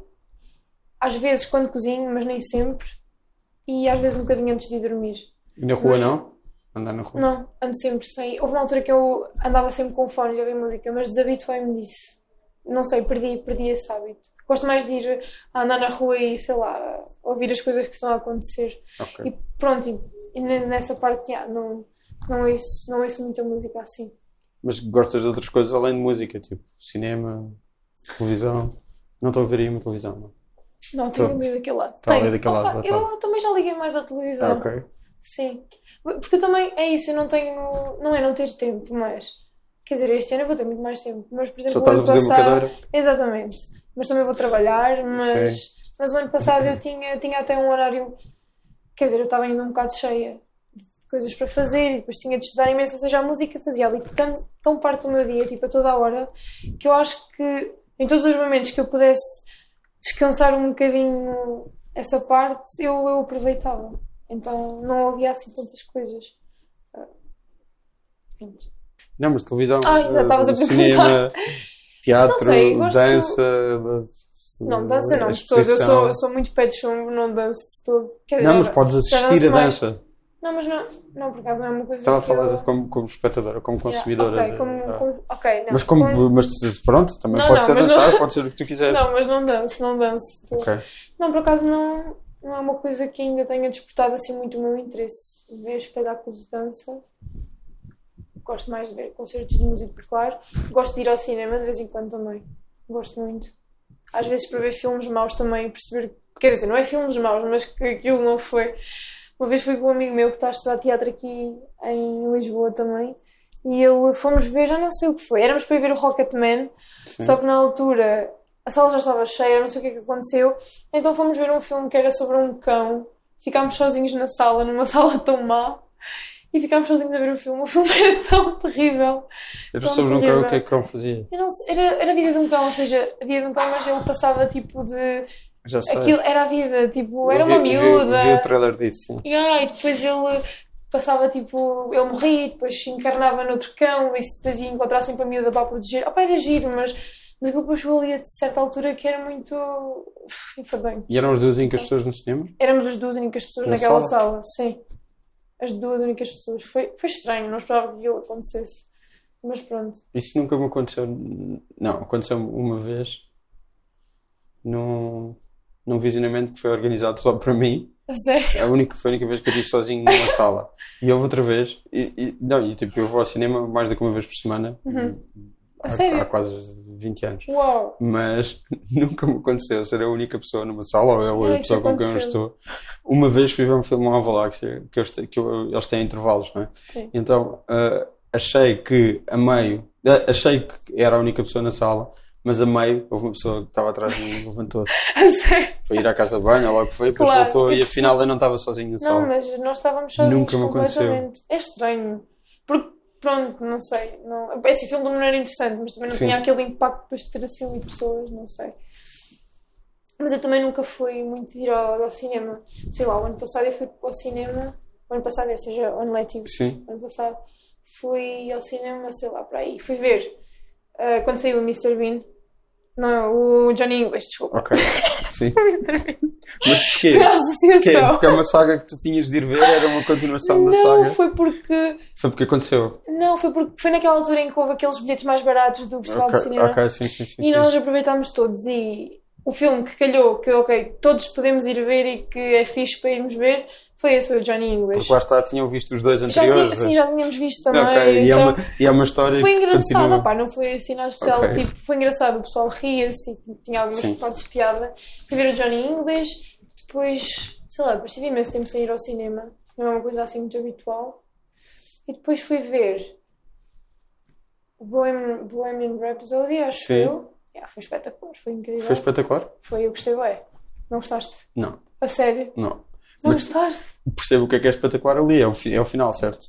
às vezes quando cozinho, mas nem sempre, e às vezes um bocadinho antes de ir dormir. E na rua Mas- não? Andar na rua? Não, ando sempre sem. Houve uma altura que eu andava sempre com fones a ouvir música, mas desabituei-me disso. Não sei, perdi, perdi esse hábito. Gosto mais de ir a andar na rua e, sei lá, ouvir as coisas que estão a acontecer. Ok. E pronto, e, e ne- nessa parte, já, não, não, ouço, não ouço muita música assim. Mas gostas de outras coisas além de música, tipo cinema, televisão? Não estou a ver aí uma televisão, não. Não, tenho ali daquele lado. Tá ali daquele lado, Opa, tá. eu também já liguei mais à televisão. Ah, ok. Sim. Porque eu também, é isso, eu não tenho. Não é não ter tempo, mas. Quer dizer, este ano eu vou ter muito mais tempo. Mas, por exemplo, Só estás a ano uma passado- cadeira? Exatamente. Mas também vou trabalhar, mas, mas o ano passado eu tinha, tinha até um horário. Quer dizer, eu estava ainda um bocado cheia de coisas para fazer e depois tinha de estudar imenso. Ou seja, a música fazia ali tão, tão parte do meu dia, tipo, a toda a hora, que eu acho que em todos os momentos que eu pudesse descansar um bocadinho essa parte, eu, eu aproveitava. Então não havia assim tantas coisas. Ah. Não, mas televisão, Ah, já estavas a eh, cinema, teatro, sei, dança. Não, dança não, de todo. Eu sou, eu sou muito pé de chumbo, não danço de todo. Quer dizer, Não, mas podes assistir a mais. Não, mas não, não, por acaso não é uma coisa Estava a falar eu... como, como espectadora, como Yeah, consumidora. ok, de- como, ah. como- ok, não. Mas como, como- mas pronto, também Não, pode não, ser dançar, pode ser o que tu quiseres. Não, mas não danço, não danço. de todo. Ok. Não, por acaso não, não é uma coisa que ainda tenha despertado assim muito o meu interesse. Ver espetáculos de dança. Gosto mais de ver concertos de música, claro. Gosto de ir ao cinema de vez em quando também. Gosto muito. Às vezes para ver filmes maus também perceber. Quer dizer, não é filmes maus, mas que aquilo não foi. Uma vez fui com um amigo meu que está a estudar teatro aqui em Lisboa também. E ele fomos ver, já não sei o que foi. Éramos para ir ver o Rocketman. Sim. Só que na altura a sala já estava cheia, não sei o que é que aconteceu. Então fomos ver um filme que era sobre um cão. Ficámos sozinhos na sala, numa *laughs* sala tão má. E ficámos sozinhos a ver o filme. O filme era *laughs* tão terrível. Não tão nunca terrível. o que é que o cão fazia. Sei, era, era a vida de um cão, ou seja, a vida de um cão, mas ele passava tipo de. Já sei. Aquilo era a vida, tipo, era Eu uma vi- vi- miúda. Vi, o trailer disso, sim. E, depois ele passava tipo, ele morria, e depois se encarnava noutro cão e depois ia encontrar sempre a miúda para a proteger. Opa, era giro, mas, mas aquilo depois chegou ali a certa altura que era muito. Enfadonho. E eram as duas únicas pessoas no cinema? Éramos as duas únicas pessoas Na naquela sala? sala, sim. As duas únicas pessoas. Foi, foi estranho, não esperava que aquilo acontecesse. Mas pronto. Isso nunca me aconteceu. Não, aconteceu uma vez num, num visionamento que foi organizado só para mim. Sério. A única, foi a única vez que eu estive sozinho numa *laughs* sala. E houve outra vez. E, e- não, e tipo, eu vou ao cinema mais do que uma vez por semana. Uhum. Há, há quase 20 anos. Uau! Mas *laughs* nunca me aconteceu ser a única pessoa numa sala ou eu Ah, a pessoa com quem eu estou. Uma vez fui ver um filme Nova Galáxia que, têm- que eu- eles têm intervalos, não é? Sim. Então ah, achei que a meio, ah, achei que era a única pessoa na sala, mas a meio houve uma pessoa que estava atrás de mim e levantou-se *laughs* para ir à casa de banho, ou que foi, depois Claro, voltou e afinal eu não estava sozinho na Não, sala. mas nós estávamos sozinhos Nunca me aconteceu. É estranho. Porque, pronto, não sei. Não... Esse filme não era interessante, mas também não Sim. tinha aquele impacto depois de ter assim ali pessoas, não sei. Mas eu também nunca fui muito ir ao, ao cinema. Sei lá, o ano passado eu fui ao cinema. O ano passado, ou seja, o ano letivo. Sim, ano passado, fui ao cinema, sei lá, para aí. Fui ver ah, quando saiu o Mr. Bean. Não, o Johnny English, desculpa. ok. Sim. *laughs* Mas porquê? Porquê? Porque é uma saga que tu tinhas de ir ver, era uma continuação da Não, saga. foi porque. Foi porque aconteceu. Não, foi porque foi naquela altura em que houve aqueles bilhetes mais baratos do Festival Ok, de Cinema. ok, sim, sim, sim. E sim. nós aproveitámos todos. E o filme que calhou, que ok, todos podemos ir ver e que é fixe para irmos ver, foi esse, foi o Johnny English. Porque lá está, tinham visto os dois já anteriores. tinha, sim, já tínhamos visto também. Ok, e, é então- uma, e é uma história Foi que continua. opá, não foi assim nada especial. Ok. Tipo, foi engraçado, o pessoal ria-se e tinha algumas Sim. partes de piada. Fui ver o Johnny English, depois, sei lá, depois tive imenso tempo sem ir ao cinema, não é uma coisa assim muito habitual. E depois fui ver o Bohemian, Bohemian Rhapsody, acho Sim. eu. Yeah, foi espetacular, foi incrível. Foi espetacular? Foi, eu gostei bem. Não gostaste? Não, A sério? não. Não Mas- gostaste? Percebo o que é que é espetacular ali, é o, fi- é o final, certo?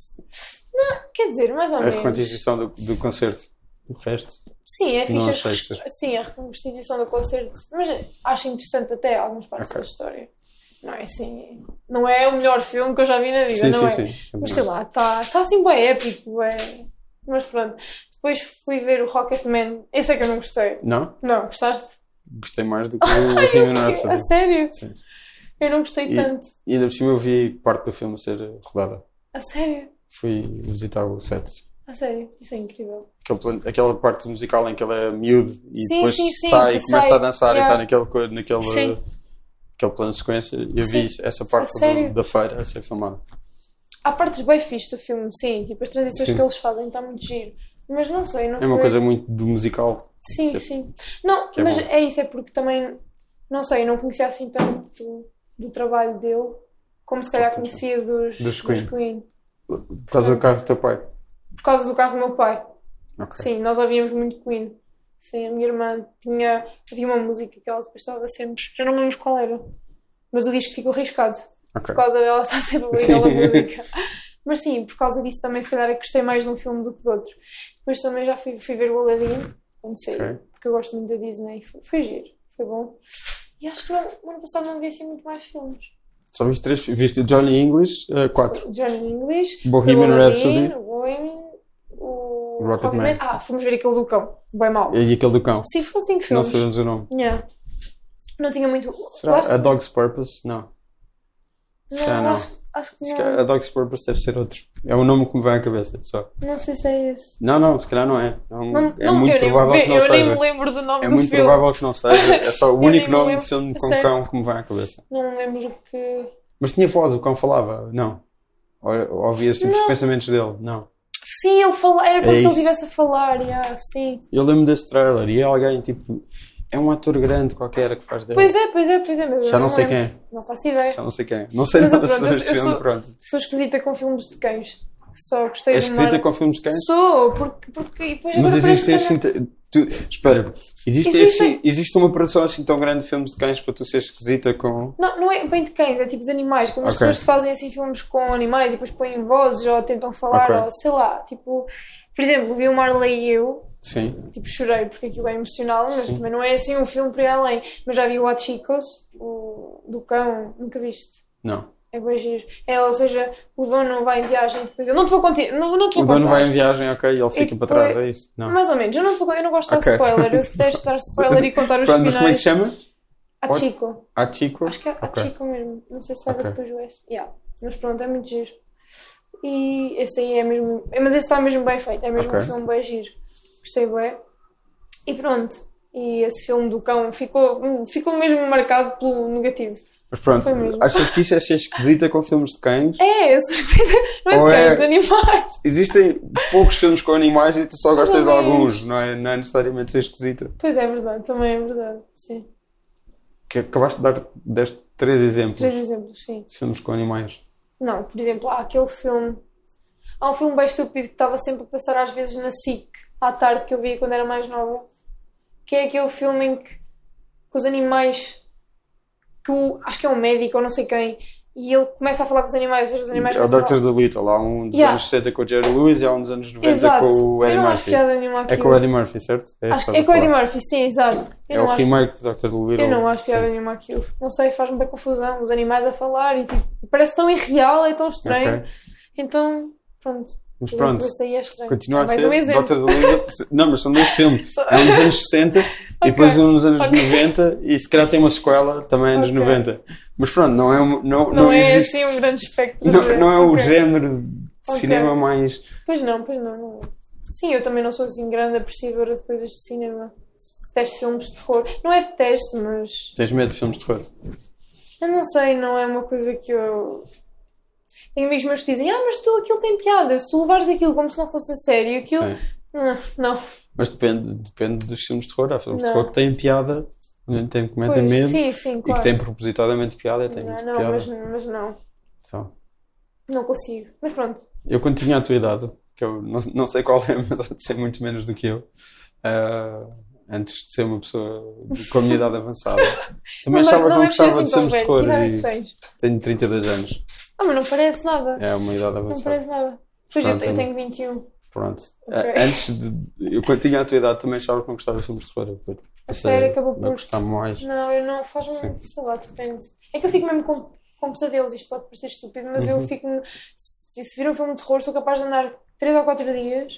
Quer dizer, mais ou A menos. reconstituição do, do concerto. O resto. Sim, é Não fixe. achei as- Sim, a reconstituição do concerto. Mas acho interessante até algumas partes Ok. da história. Não é assim. Não é o melhor filme que eu já vi na vida, Sim, não sim, é? sim. Mas sei lá, está tá assim bem épico. É... Mas pronto. Depois fui ver o Rocketman. Esse é que eu não gostei. Não? Não, gostaste? Gostei mais do que o Bohemian A sério? Sim. Eu não gostei E- tanto. E ainda por cima eu vi parte do filme a ser rodada. A sério? Fui visitar o set. A sério? Isso é incrível. Aquele aquela parte musical em que ele é miúdo e Sim, depois sim, sai e começa sai. a dançar Yeah. e está naquele, naquele, aquele plano de sequência. Eu vi essa parte do- da feira a ser filmada. Há partes bem fixe do filme, sim. Tipo, as transições que eles fazem está muito giro. Mas não sei, não É uma foi- coisa muito do musical. Sim, sim. Não, é mas bom. é isso, é porque também, não sei, não conhecia assim tanto do trabalho dele como se calhar conhecia dos, Dos dos Queen. Queen. Por causa do carro do teu pai. Por causa do carro do meu pai. Ok. Sim, nós ouvíamos muito Queen. Sim, a minha irmã tinha, havia uma música que ela depois estava sempre, já não lembro qual era, mas o disco ficou riscado. Ok. Por causa dela estar sempre a ouvir música. *laughs* Mas sim, por causa disso também se calhar é que gostei mais de um filme do que de outro. Depois também já fui, fui ver o Aladdin, quando saiu, Ok. porque eu gosto muito da Disney. Foi, foi giro, foi bom. E acho que não, no ano passado não vi assim muito mais filmes. Só viste três. Viste Johnny English, eh, quatro. O Johnny English, Bohemian o Rhapsody o Bohemian, o Rocketman. Rocketman. Ah, fomos ver aquele do cão, bem mau. e aquele do cão. Sim, foram cinco Não filmes. sabemos o nome. Yeah. Não tinha muito. Será. A Dog's Purpose? Não. Não. Acho, acho que Se não. calhar A Dog's Purpose deve ser outro. É o nome que me vem à cabeça. Só. Não sei se é esse. Não, não, se calhar não é. É, um- Não, é não, muito eu nem, provável vê- que não eu seja. nem me lembro do nome É do muito filme. provável que não seja. *laughs* É só o nem único me nome de filme com sério? cão que me vem à cabeça. Não me lembro que. Mas tinha voz, o cão falava. Não. Ou, ou ouvias tipo, os pensamentos dele. Não. Sim, ele fala... era como É se ele estivesse a falar. Yeah, sim. Eu lembro desse trailer e é alguém tipo. É um ator grande qualquer que faz dele. Pois é, pois é, pois é. Mas Já não sei lembro. quem Não faço ideia. Já não sei quem é. Não sei Mas nada pronto, sobre este filme, sou- pronto. Sou esquisita com filmes de cães. Só gostei É de esquisita com filmes de cães? Sou, porque, porque e depois Mas existe assim. Tu, espera, existe, Existem- esse, existe uma produção assim tão grande de filmes de cães para tu seres esquisita com. Não, não é bem de cães, é tipo de animais. Como as Ok. pessoas fazem assim filmes com animais e depois põem vozes ou tentam falar Ok. ou sei lá. Tipo, por exemplo, vi o Marley e eu Sim. tipo, chorei porque aquilo é emocional, mas Sim. também não é assim um filme para ir além. Mas já vi o Hot Chicos, o do cão, nunca viste. Não. É bem giro. É, ou seja, o dono vai em viagem depois. Eu não te vou contar. Não, não te vou O dono contar. vai em viagem, ok, e ele fica para trás, é isso? Não. Mais ou menos. Eu não, te vou, eu não gosto de dar Ok. spoiler. Eu detesto dar spoiler e *laughs* contar os Pronto, mas como é que finais. se chama? A Chico. A Chico? Acho que é a Ok. Chico mesmo. Não sei se vai ver Ok. depois o S. Yeah. Mas pronto, é muito giro. E esse aí é mesmo. é, Mas esse está mesmo bem feito. É mesmo Ok. um filme bem giro. Gostei bem. E pronto. E esse filme do cão ficou, ficou mesmo marcado pelo negativo. Mas pronto, achas que isso é ser esquisita com filmes de cães? É, eu sou esquisita. Não é Ou de é- cães, de animais. Existem poucos filmes com animais e tu só gostas de ou menos. alguns, não é, não é necessariamente ser esquisita. Pois é, verdade. Também é verdade. Sim. Que acabaste de dar deste três exemplos Três exemplos, sim. de filmes com animais. Não, por exemplo, há aquele filme. Há um filme bem estúpido que estava sempre a passar às vezes na SIC, à tarde, que eu via quando era mais nova, que é aquele filme em que, que os animais. que o, acho que é um médico ou não sei quem, e ele começa a falar com os animais, ou seja, os animais É o Dr. Dolittle. Há um dos Yeah. anos 60 com o Jerry Lewis e há um dos anos 90 Exato. com o Eddie eu não acho Murphy. piada nenhuma É aquilo. com o Eddie Murphy, certo? É, que Acho- é com o Eddie. Murphy, sim, exato. Eu É o acho remake do Dr. Dolittle. Eu não acho piada Sim. nenhuma aquilo. Não sei, faz-me bem confusão. Os animais a falar e tipo, parece tão irreal, é tão estranho. Ok. Então, pronto. Mas pronto, é continua a ser um exemplo. Dr. Dolittle. Não, mas são dois *laughs* filmes. É um dos anos 60 *laughs* e depois um nos anos Ok. 90 e se calhar tem uma sequela também anos Ok. 90. Mas pronto, não é, um- não, Não, não é existe. assim um grande espectro. Não, não é o género de cinema mais. Pois não, pois não, não. Sim, eu também não sou assim grande apreciadora de coisas de cinema. Detesto filmes de terror. Não é detesto, mas. Tens medo de filmes de terror? Eu não sei, não é uma coisa que eu. Tenho amigos meus que dizem, ah, mas tu aquilo tem piada. Se tu levares aquilo como se não fosse a sério, aquilo. Sim. Não, não. Mas depende, depende dos filmes de terror. Há filmes de terror que têm piada, tem, que metem Pois, medo Sim, sim, e claro. que têm propositadamente piada. Têm Não, não, piada. mas, mas não. Então, Não consigo. Mas pronto. eu quando tinha a tua idade, que eu não, não sei qual é, *laughs* mas há de ser muito menos do que eu, ah, antes de ser uma pessoa de- com a minha idade avançada, *laughs* também não, achava que não eu deves ser gostava assim de filmes de Que é e que tens? tenho 32 anos. Ah, mas não parece nada. É uma idade Não avançada. parece nada. Pois eu, Pronto, eu eu- tenho 21. Pronto. Ok. Ah, Antes de. Eu quando tinha a tua idade também achava que não gostava de filmes de terror. Eu A sério, acabou Não por. gostar mais. Não, eu não. Faz-me. Sei lá, depende. É que eu fico mesmo com, com pesadelos. Isto pode parecer estúpido, mas Uhum. eu fico. Se, se vir um filme de terror, sou capaz de andar 3 ou 4 dias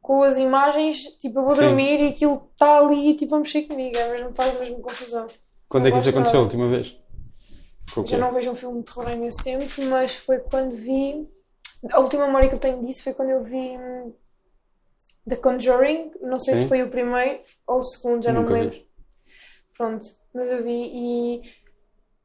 com as imagens. Tipo, eu vou Sim. dormir e aquilo está ali e tipo, a mexer comigo. É mesmo, faz mesmo confusão. Quando é que Não isso gosto aconteceu a última vez? Com o quê? Já não vejo um filme de terror há imenso tempo, mas foi quando vi. A última memória que eu tenho disso foi quando eu vi hum, The Conjuring. Não sei Sim. se foi o primeiro ou o segundo, já não Nunca me vi. lembro. Pronto, mas eu vi e.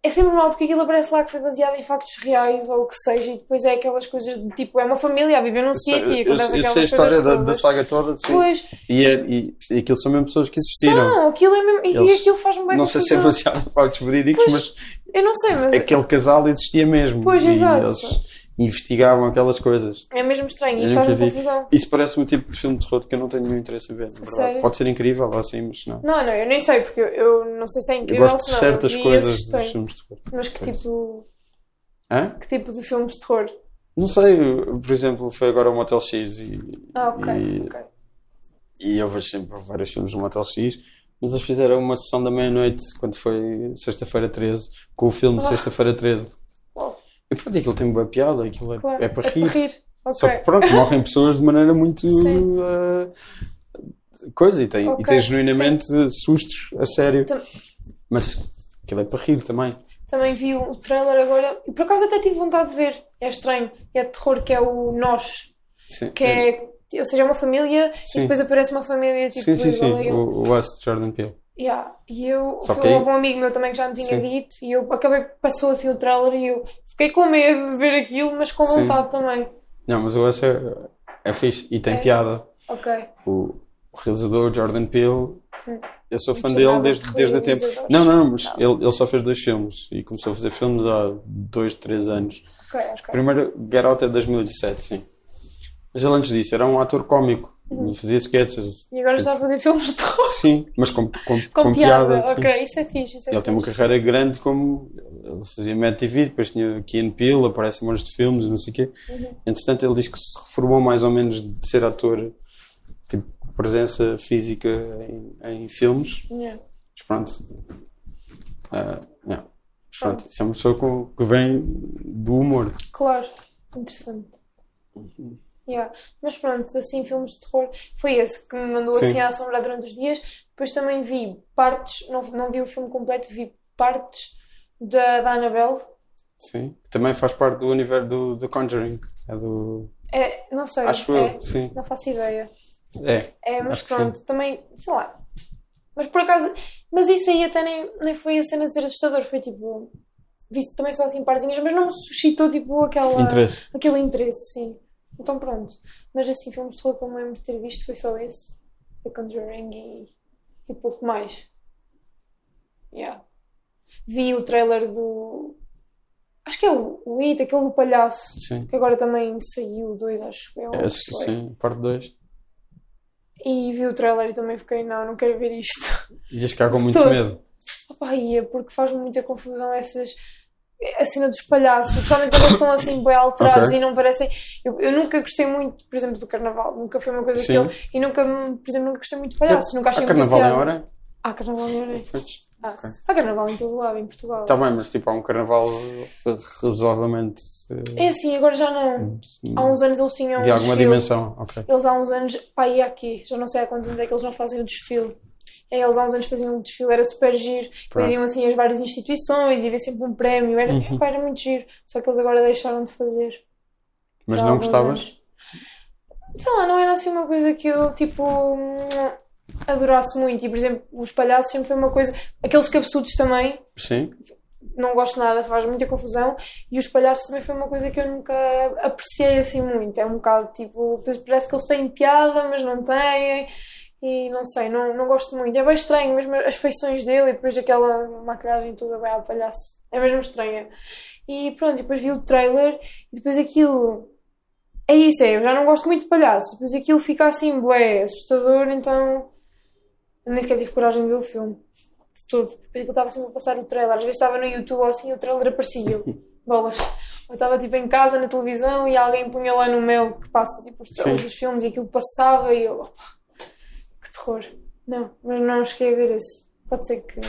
É sempre mal porque aquilo aparece lá que foi baseado em factos reais ou o que seja, e depois é aquelas coisas de tipo, é uma família a viver num sítio e acontece sei aquelas a história da, da saga toda, sim. Pois, E, é, e, e aquilo são mesmo pessoas que existiram. não, aquilo é mesmo. E Eles- aquilo faz-me bem não sei se é baseado em factos verídicos, mas Eu não sei, mas aquele casal existia mesmo. Pois, e exato. eles investigavam aquelas coisas. é mesmo estranho. Eu Isso confusão. Isso parece-me o tipo de filme de terror que eu não tenho nenhum interesse em ver. na verdade. Sério? Pode ser incrível, ou assim, mas não. Não, não, eu nem sei, porque eu, eu não sei se é Eu incrível gosto ou de certas eu coisas dos filmes de terror. Mas que tipo, Hã? que tipo de filmes de terror? Não sei, por exemplo, foi agora o Motel X e, Ah, ok, e, ok. e eu vejo sempre vários filmes do Motel X, mas eles fizeram uma sessão da meia-noite, quando foi sexta-feira 13, com o filme Ah. Sexta-feira 13. E pronto, aquilo tem boa piada, aquilo é, Claro, é para rir. Ok. Só que pronto, morrem pessoas de maneira muito Sim. ah, coisa e tem, e Ok, tem genuinamente sustos a sério. Tam- Mas aquilo é para rir também. Também vi o trailer agora e por acaso até tive vontade de ver. É estranho. É de terror, que é o Nós. Sim, Que é, ou seja, é uma família Sim. e depois aparece uma família tipo sim, sim, sim, o, o West Jordan Peele. Yeah. E eu, Só foi, que houve um amigo meu também que já me tinha Sim. dito e eu acabei, passou assim o trailer e eu fiquei com medo de ver aquilo, mas com Sim. vontade também. Não, mas o West é, é fixe e tem É. piada. Ok. o realizador Jordan Peele, eu sou fã dele desde, de desde o tempo. Não, não, mas Não. Ele, ele só fez dois filmes e começou a fazer filmes há dois, três anos. Ok, ok. Primeiro, Get Out é de 2017, sim. Mas ele antes disso era um ator cómico, Uhum. fazia sketches. E agora está a fazer filmes de terror Sim, mas com, com, com, com piada. piada. ok, isso é fixe. Isso é Ele tem uma fixe. carreira grande como ele fazia Mad TV, depois tinha Key Peele, aparece em montes de filmes não sei o quê. Uhum. Entretanto, ele diz que se reformou mais ou menos de ser ator, tipo, presença física em, em filmes. Yeah. Mas pronto. Ah, yeah. Mas pronto, isso é uma pessoa com, que vem do humor. Claro, interessante. Uhum. Yeah. Mas pronto, assim, filmes de terror foi esse que me mandou Sim. assim a assombrar durante os dias. Depois também vi partes, não, não vi o filme completo, vi partes da, da Annabelle. Sim. Também faz parte do universo do, do Conjuring. É do. É, não sei, Acho é, eu, sim. não faço ideia. É. É, mas pronto, também, sei lá. Mas por acaso, mas isso aí até nem, nem foi a cena de ser assustador, foi tipo. Vi também só assim partezinhas, mas não suscitou tipo aquela. Interesse. Aquele interesse, sim. Então pronto. Mas assim, filmes de terror que eu me lembro de ter visto foi só esse. The Conjuring e, e pouco mais. Yeah. Vi o trailer do. Acho que é o, o It, aquele do palhaço. Sim. Que agora também saiu, dois, acho eu. Esse, foi. sim. Parte 2. E vi o trailer e também fiquei, não, não quero ver isto. Ias ficar com muito Todo. medo. Opa, ia, porque faz muita confusão essas. A cena dos palhaços, principalmente quando eles estão assim bem alterados Ok. e não parecem. Eu, eu nunca gostei muito, por exemplo, do carnaval, nunca foi uma coisa que Sim. eu. E nunca, por exemplo, nunca gostei muito de palhaços, nunca achei Há muita carnaval em hora? Há carnaval em hora. Ah, Ok. Há carnaval em todo lado, em Portugal. Está bem, mas tipo, há um carnaval razoavelmente eh, É assim, agora já não. Há uns anos eles tinham. de um alguma desfile. dimensão. Ok. Eles há uns anos, pá, e aqui, já não sei há quantos anos é que eles não fazem o desfile. É, eles há uns anos faziam um desfile, era super giro. Depois Pronto. iam assim as várias instituições e havia sempre um prémio. Era, Uhum. era muito giro. Só que eles agora deixaram de fazer. Mas não gostavas? anos. Sei lá, não era assim uma coisa que eu, tipo, adorasse muito. E, por exemplo, os palhaços sempre foi uma coisa. Aqueles cabeçudos também, Sim. não gosto nada, faz muita confusão. E os palhaços também foi uma coisa que eu nunca apreciei assim muito. É um bocado tipo, parece que eles têm piada, mas não têm. E não sei, não, não gosto muito. É bem estranho, mesmo as feições dele e depois aquela maquilhagem toda bem ao palhaço. É mesmo estranha. E pronto, depois vi o trailer e depois aquilo. É isso, é, eu já não gosto muito de palhaço. Depois aquilo fica assim, bué, assustador, então. Eu nem sequer tive coragem de ver o filme. De todo. Depois aquilo estava sempre a passar o trailer. Às vezes estava no YouTube ou assim e o trailer aparecia. Eu, *laughs* bolas. Eu estava tipo em casa, na televisão, e alguém punha lá no meu que passa tipo os trailers Sim. dos filmes e aquilo passava e eu. Opa, que terror. Não, mas não cheguei a ver esse. Pode ser que.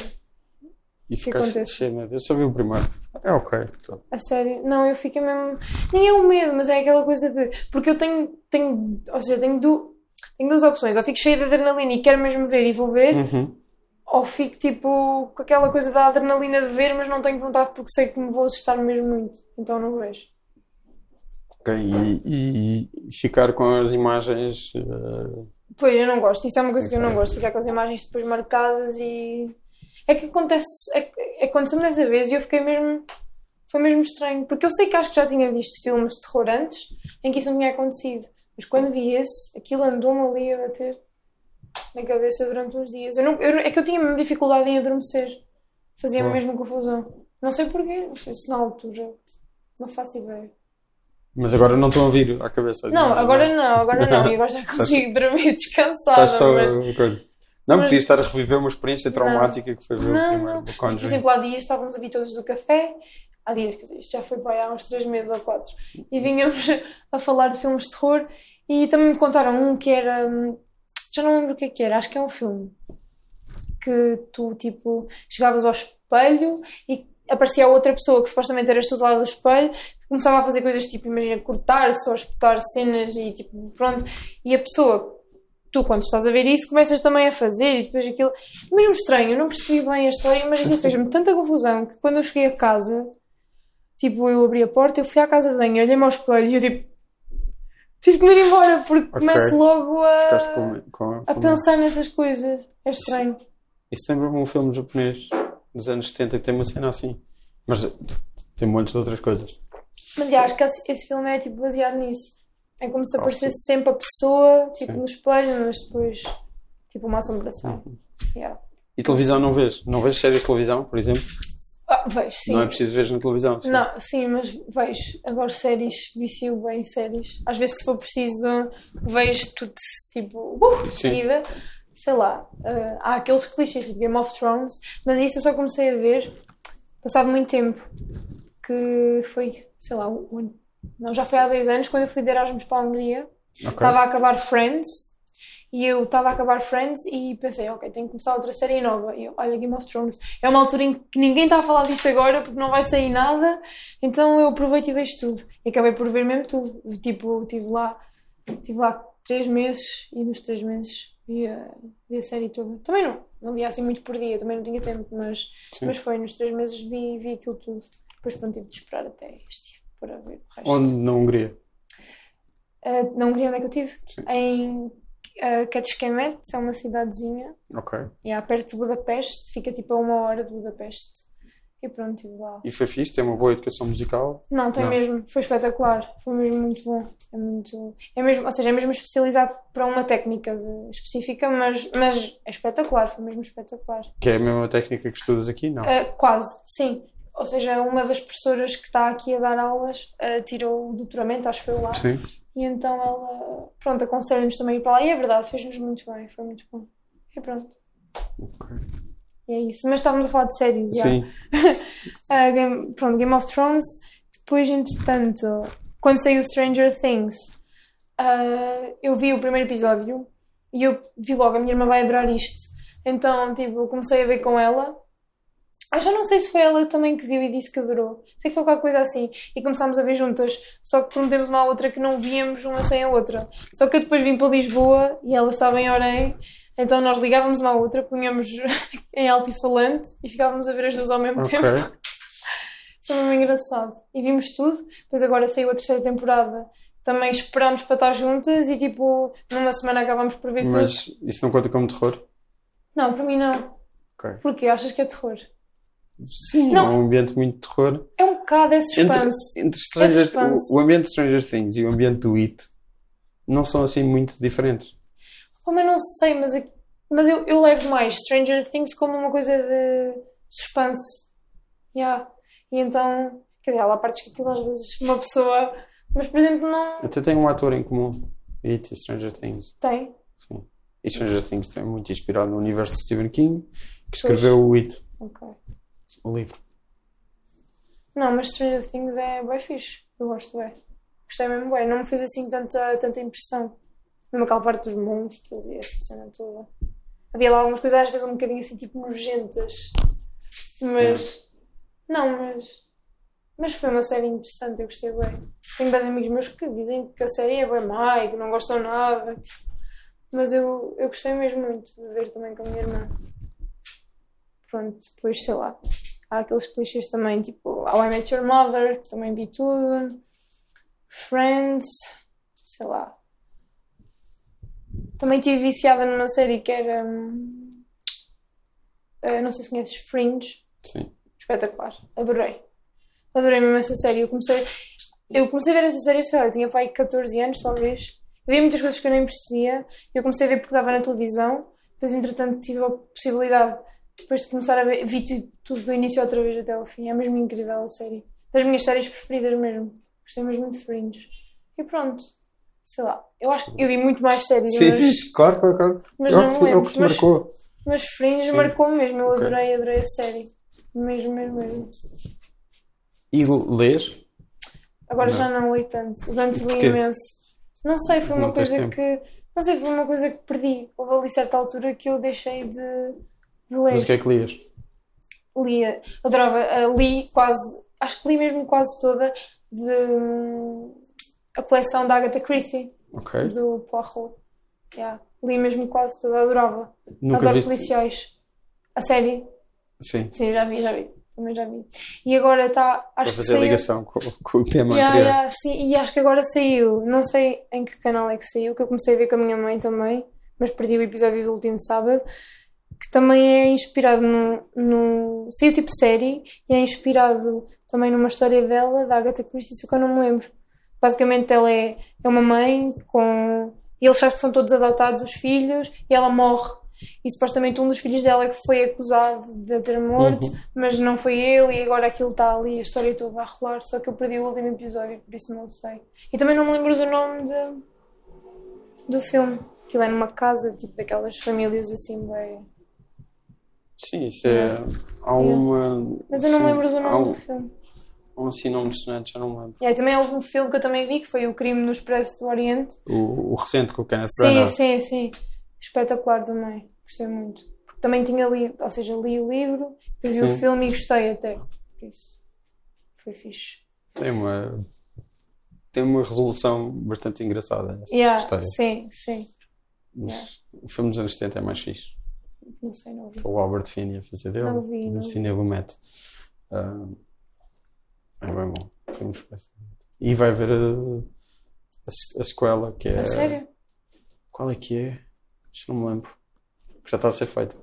E ficaste cheio de medo. Eu só vi o primeiro. É ok. Então. A sério, não, eu fiquei mesmo. Nem é o medo, mas é aquela coisa de. Porque eu tenho. tenho ou seja, tenho, du... tenho duas opções. Ou fico cheia de adrenalina e quero mesmo ver e vou ver, Uhum. ou fico tipo com aquela coisa da adrenalina de ver, mas não tenho vontade porque sei que me vou assustar mesmo muito. Então não vejo. Ok, E, e- e ficar com as imagens. eh, Pois, eu não gosto. Isso é uma coisa que eu não gosto. Ficar com as imagens depois marcadas e. É que acontece. É, é aconteceu-me dessa vez e eu fiquei mesmo. Foi mesmo estranho. Porque eu sei que acho que já tinha visto filmes de terror antes em que isso não tinha acontecido. Mas quando vi esse, aquilo andou-me ali a bater na cabeça durante uns dias. Eu não, eu, é que eu tinha mesmo dificuldade em adormecer. Fazia-me mesmo confusão. Não sei porquê. Não sei se na altura. Não faço ideia. Mas agora não estão a vir à cabeça. Não, imagens, agora não. Agora não. E agora já *laughs* consigo dormir descansada. Estás só mas... coisa. Não, mas- podias estar a reviver uma experiência traumática que foi ver o Não, primeiro não. Conjuring. por exemplo, há dias estávamos ali todos do café, há dias, quer dizer, isto já foi para aí há uns 3 meses ou 4, e vinhamos *laughs* a falar de filmes de terror e também me contaram um que era. hum, Já não lembro o que é que era, acho que é um filme que tu, tipo, chegavas ao espelho e aparecia outra pessoa que supostamente eras tu do lado do espelho começava a fazer coisas tipo, imagina, cortar-se ou espetar cenas e tipo, pronto, e a pessoa tu, quando estás a ver isso, começas também a fazer e depois aquilo. Mesmo estranho, eu não percebi bem a história, mas aquilo fez-me tanta confusão que quando eu cheguei a casa, tipo, eu abri a porta, eu fui à casa de banho, olhei-me ao espelho e eu tipo. tive que me ir embora porque Ok. começo logo a, Ficaste com, com, a com- pensar nessas coisas. É estranho. Isso lembra-me um filme japonês dos anos 70 que tem uma cena assim. Mas tem montes de outras coisas. Mas já, acho que esse, filme é tipo baseado nisso. É como se Ah, aparecesse sempre a pessoa, tipo, Sim. no espelho, mas depois, tipo, uma assombração. Uhum. Yeah. E televisão não vês? Não vês séries de televisão, por exemplo? Ah, vejo, sim. Não é preciso ver na televisão. sim. Não, sim, mas vejo, adoro séries, vicio bem em séries. Às vezes, se for preciso, vejo tudo tipo, uh, de seguida. Sei lá, ah, há aqueles clichês tipo Game of Thrones, mas isso eu só comecei a ver passado muito tempo. Que foi, sei lá, um. Não, já foi há 10 anos, quando eu fui de Erasmus para a Hungria. Ok. Estava a acabar Friends e eu estava a acabar Friends e pensei, ok, tenho que começar outra série nova. E eu, olha, Game of Thrones. É uma altura em que ninguém está a falar disto agora porque não vai sair nada, então eu aproveito e vejo tudo. E acabei por ver mesmo tudo. Tipo, estive lá, tive lá três meses e nos três meses vi a, vi a série toda. Também não, não via assim muito por dia, também não tinha tempo, mas, Sim. mas foi, nos três meses vi, vi aquilo tudo. Depois pronto, tive de esperar até este ano para ver o resto. Onde na Hungria? Uh, na Hungria, onde é que eu estive? Sim. Em uh, Kecskemét, é uma cidadezinha, Ok. e é perto de Budapeste, fica tipo a uma hora de Budapeste. E pronto, estive lá. E foi fixe? Tem uma boa educação musical? Não, tem Não. mesmo, foi espetacular, foi mesmo muito bom. É muito, é mesmo, ou seja, é mesmo especializado para uma técnica de- específica, mas, mas é espetacular, foi mesmo espetacular. Que é a mesma técnica que estudas aqui? Não. Uh, quase, sim. Ou seja, uma das professoras que está aqui a dar aulas uh, tirou o doutoramento, acho eu lá. Sim. E então ela, pronto, aconselha-nos também a ir para lá. E é verdade, fez-nos muito bem, foi muito bom. E pronto. Ok. E é isso. Mas estávamos a falar de séries, já. Sim. Ah, *laughs* Game, pronto, Game of Thrones. Depois, entretanto, quando saiu Stranger Things, ah, eu vi o primeiro episódio e eu vi logo, a minha irmã vai adorar isto. Então, tipo, comecei a ver com ela. Ah, já não sei se foi ela também que viu e disse que adorou. Sei que foi qualquer coisa assim. E começámos a ver juntas. Só que prometemos uma à outra que não víamos uma sem a outra. Só que eu depois vim para Lisboa e ela estava em Orem. Então nós ligávamos uma à outra, punhamos *laughs* em altifalante e ficávamos a ver as duas ao mesmo Ok. tempo. *laughs* Foi mesmo engraçado. E vimos tudo. Depois agora saiu a terceira temporada. Também esperámos para estar juntas e tipo, numa semana acabámos por ver tudo. Mas isso não conta como terror? Não, para mim não. Ok. Porquê? Achas que é terror? Sim, Não. é um ambiente muito de terror. É um bocado, é Entre, suspense. entre Stranger, suspense. o, o ambiente de Stranger Things e o ambiente do It não são assim muito diferentes. Oh, mas não sei, mas, é- mas eu, eu levo mais Stranger Things como uma coisa de suspense. Yeah. E então, quer dizer, lá partes que aquilo às vezes uma pessoa. Mas por exemplo, não Até tem um ator em comum. It e Stranger Things. tem. Sim. E Stranger Things tem muito inspirado no universo de Stephen King, que escreveu o It, Ok. O livro. Não, mas Stranger Things é bem fixe. Eu gosto bem. Gostei mesmo bem. Não me fez assim tanta, tanta impressão. Mesmo aquela parte dos monstros e essa cena toda. Havia lá algumas coisas às vezes um bocadinho assim tipo nojentas. Mas. Não, mas. Mas foi uma série interessante, eu gostei bem. Tenho vários amigos meus que dizem que a série é bem má e que não gostam nada. tipo. Mas eu, eu gostei mesmo muito de ver também com a minha irmã. Pronto, depois sei lá. Há aqueles clichês também, tipo How I Met Your Mother, que também vi tudo. Friends, sei lá. Também estive viciada numa série que era. hum, eh, não sei se conheces Fringe. Sim. Espetacular. Adorei. Adorei mesmo essa série. Eu comecei, eu comecei a ver essa série, sei lá, eu tinha pai 14 anos, talvez. Havia muitas coisas que eu nem percebia. Eu comecei a ver porque dava na televisão. Depois, entretanto, tive a possibilidade, depois de começar a ver, vi tu- tudo do início outra vez até ao fim. É mesmo incrível a série. Das minhas séries preferidas mesmo. Gostei mesmo de Fringe. E pronto. Sei lá. Eu acho que eu vi muito mais séries, Sim, mas, *laughs* claro, claro, claro. mas é, não me que, te- é lembro. que te Mas, marcou. mas Fringe marcou mesmo. Eu Ok. adorei, adorei a série. Mesmo, mesmo, mesmo. E lês? Agora Não. já não li tanto. Antes li imenso. Não sei, foi uma Não coisa que. Não sei, foi uma coisa que perdi. Houve ali certa altura que eu deixei de, de ler. Mas o que é que lias? Lia, adorava, ah, li quase, acho que li mesmo quase toda de hum, a coleção da Agatha Christie, Ok. do Poirot. Yeah. Li mesmo quase toda, adorava. Nunca Adoro viste? policiais. A série, Sim. sim, já vi, já vi. Também já vi. E agora está, Para fazer a saiu- ligação com, com o tema Yeah, anterior. yeah, sim, e acho que agora saiu. Não sei em que canal é que saiu, que eu comecei a ver com a minha mãe também, mas perdi o episódio do último sábado, que também é inspirado no, no. Saiu tipo série e é inspirado também numa história dela, da Agatha Christie, só que eu não me lembro. Basicamente ela é, é uma mãe com. E eles sabem que são todos adotados, os filhos, e ela morre. E supostamente um dos filhos dela é que foi acusado de ter morto, Uhum. mas não foi ele, e agora aquilo está ali, a história toda a rolar, só que eu perdi o último episódio, por isso não sei. E também não me lembro do nome de, do filme. Aquilo é numa casa, tipo daquelas famílias assim, bem. Sim, isso é. Há uma. Mas eu não me sim, lembro do nome um, do filme. há um assim nome de sonante, já não me lembro. E aí também houve um filme que eu também vi, que foi O Crime no Expresso do Oriente. O, o recente com o Kenneth Sim, Branagh. sim, sim. Espetacular também. Gostei muito. Porque também tinha lido, ou seja, li o livro, depois vi o Sim. filme e gostei até. Por isso. Foi fixe. Tem uma. Tem uma resolução bastante engraçada essa Yeah, história. sim, sim. Mas o filme dos anos 70 é mais fixe. Não sei, não vi. O Albert Finney a fazer dele. Não vi, do. Cine Lumet. Ah, é bem bom. Filmes bastante. E vai ver a, a, a sequela que é. A sério? Qual é que é? Acho que não me lembro. Que já está a ser feita.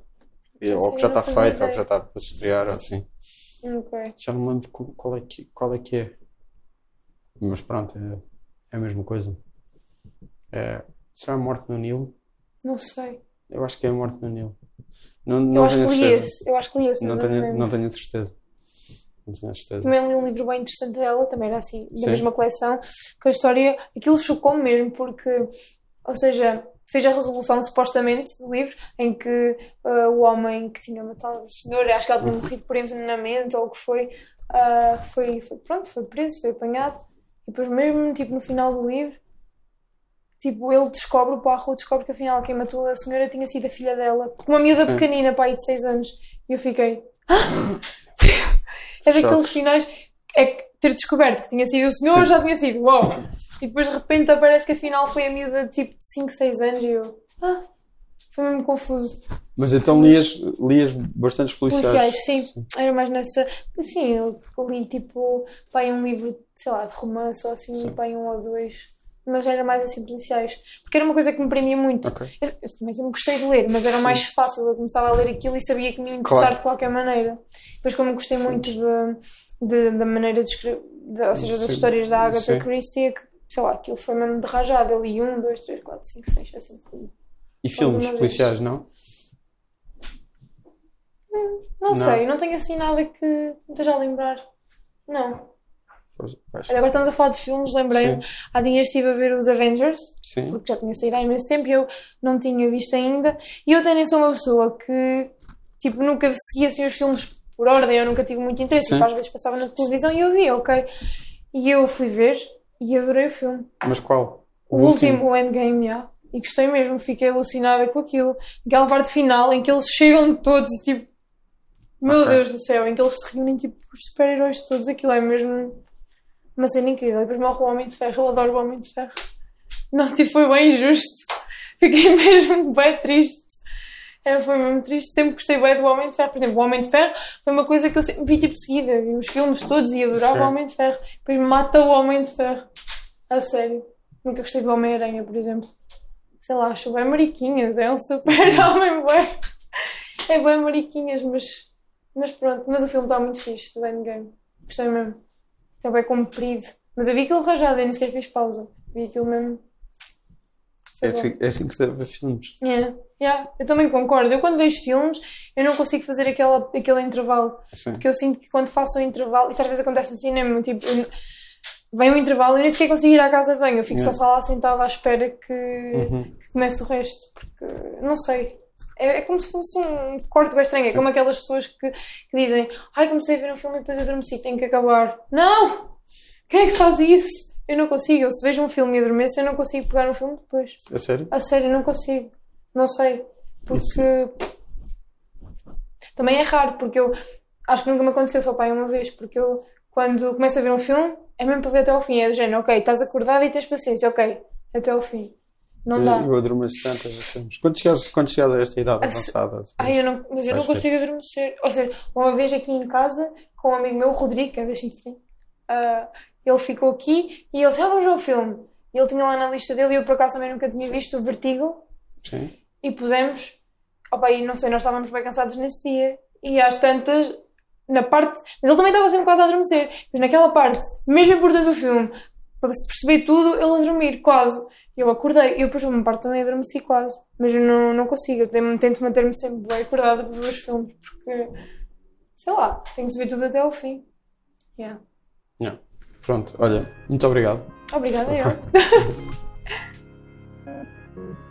Ou que já está feita, ou que já está para se estrear, assim. Ok. Já não me lembro qu- qual é que, qual é, que é. Mas pronto, é, é a mesma coisa. É, será a morte no Nilo? Não sei. Eu acho que é a morte no Nilo. Não, Eu não acho tenho que li certeza. esse. Eu acho que li esse. Não me tenho, lembro. não tenho certeza. não tinha certeza. Também li um livro bem interessante dela, também era assim, da Sim. mesma coleção, que a história, aquilo chocou-me mesmo, porque, ou seja, fez a resolução supostamente do livro, em que ah, o homem que tinha matado a senhora, acho que ela tinha morrido por envenenamento ou o que foi, ah, foi, foi, pronto, foi preso, foi apanhado, e depois mesmo, tipo, no final do livro, tipo, ele descobre, o Poirot descobre que afinal quem matou a senhora tinha sido a filha dela, uma miúda Sim. pequenina, pai de 6 anos, e eu fiquei... *laughs* É daqueles finais é que ter descoberto que tinha sido o senhor Sim. já tinha sido, uau! E depois de repente aparece que afinal foi a miúda de tipo de 5, 6 anos e eu. Ah, foi mesmo confuso. Mas então lias, lias bastantes policiais. Policiais, sim. Era mais nessa. Sim, eu li tipo, pai, um livro, sei lá, de romance ou assim, Sim. pai, um ou dois. Mas era mais assim, policiais. Porque era uma coisa que me prendia muito. Ok. Eu, eu também sempre gostei de ler, mas era Sim. mais fácil. Eu começava a ler aquilo e sabia que me ia interessar Claro. de qualquer maneira. Depois, como gostei Sim. muito de, de- da maneira de escrever, de- ou seja, das Sim. histórias da Agatha. Christie, é que, sei lá, aquilo foi mesmo de rajada. Eu li um, dois, três, quatro, cinco, seis, assim. E filmes policiais, não? Não, Não. sei, não tenho assim nada que me esteja a lembrar. Não. Pois, acho- agora estamos a falar de filmes, lembrei-me. Há dias estive a ver os Avengers. sim. porque já tinha saído há imenso tempo e eu não tinha visto ainda. E eu até nem sou uma pessoa que, tipo, nunca seguia assim os filmes por ordem, eu nunca tive muito interesse. Sim. Tipo, às vezes passava na televisão e eu via, ok. E eu fui ver e adorei o filme. Mas qual? O, último, o Endgame, já. E gostei mesmo, fiquei alucinada com aquilo. Aquela parte final em que eles chegam todos e tipo, meu Ok. Deus do céu, em que eles se reúnem tipo os super-heróis todos, aquilo é mesmo uma cena incrível. Depois morre o Homem de Ferro, eu adoro o Homem de Ferro. Não, tipo, foi bem injusto. *laughs* Fiquei mesmo bem triste. É, foi mesmo triste. Sempre gostei bem do Homem de Ferro. Por exemplo, o Homem de Ferro foi uma coisa que eu sempre vi tipo de seguida. Vi os filmes todos e adorava Sim. o Homem de Ferro. Depois mata o Homem de Ferro. A sério. Nunca gostei do Homem-Aranha, por exemplo. Sei lá, acho bem mariquinhas. É um super-homem bem. É bem mariquinhas, mas, mas pronto. Mas o filme está muito fixe, do Endgame. Gostei mesmo. Está bem comprido. Mas eu vi aquilo rajado, eu nem sequer fiz pausa. Vi aquilo mesmo. É assim, é assim que se deve filmes. É, yeah, eu também concordo. Eu quando vejo filmes, eu não consigo fazer aquela, aquele intervalo. Sim. Porque eu sinto que quando faço o intervalo, isso às vezes acontece no cinema, tipo, eu- vem o intervalo e eu nem sequer consigo ir à casa de banho. Eu fico Yeah. só lá sentada à espera que, Uhum. que comece o resto. Porque, não sei. É, é como se fosse um corte bem estranho. É Sim. como aquelas pessoas que, que dizem ai, comecei a ver um filme e depois adormeci, tenho que acabar. Não! Quem é que faz isso? Eu não consigo. Eu, se vejo um filme e adormeço, eu não consigo pegar no filme depois. A sério? A sério, não consigo. Não sei. Porque. Também é raro, porque eu. Acho que nunca me aconteceu só pai uma vez, porque eu, quando começo a ver um filme, é mesmo para ver até ao fim. É do género, ok, estás acordado e tens paciência, ok, até ao fim. Não dá. Eu, adormeço tantas vezes. Quando chegares, quando chegares a esta idade A se- avançada, Ai, eu não, mas eu não Vais ver. consigo adormecer. Ou seja, uma vez aqui em casa, com um amigo meu, o Rodrigo, que é deste enfim, ah, ele ficou aqui e ele disse, ah, vamos ver um filme. E ele tinha lá na lista dele e eu por acaso também nunca tinha visto o Vertigo. Sim. e pusemos. Opa, e não sei, nós estávamos bem cansados nesse dia. E às tantas, na parte. Mas ele também estava sempre quase a adormecer. Mas naquela parte, mesmo importante do filme, para se perceber tudo, ele a dormir, quase. Eu acordei. Eu depois, uma parte também adormeci quase. Mas eu não, não consigo. Eu tento manter-me sempre bem acordada para ver os filmes. Porque, sei lá, tenho que se ver tudo até ao fim. Yeah. Yeah. Pronto, olha, muito obrigado. Obrigada, *laughs* eu. *laughs*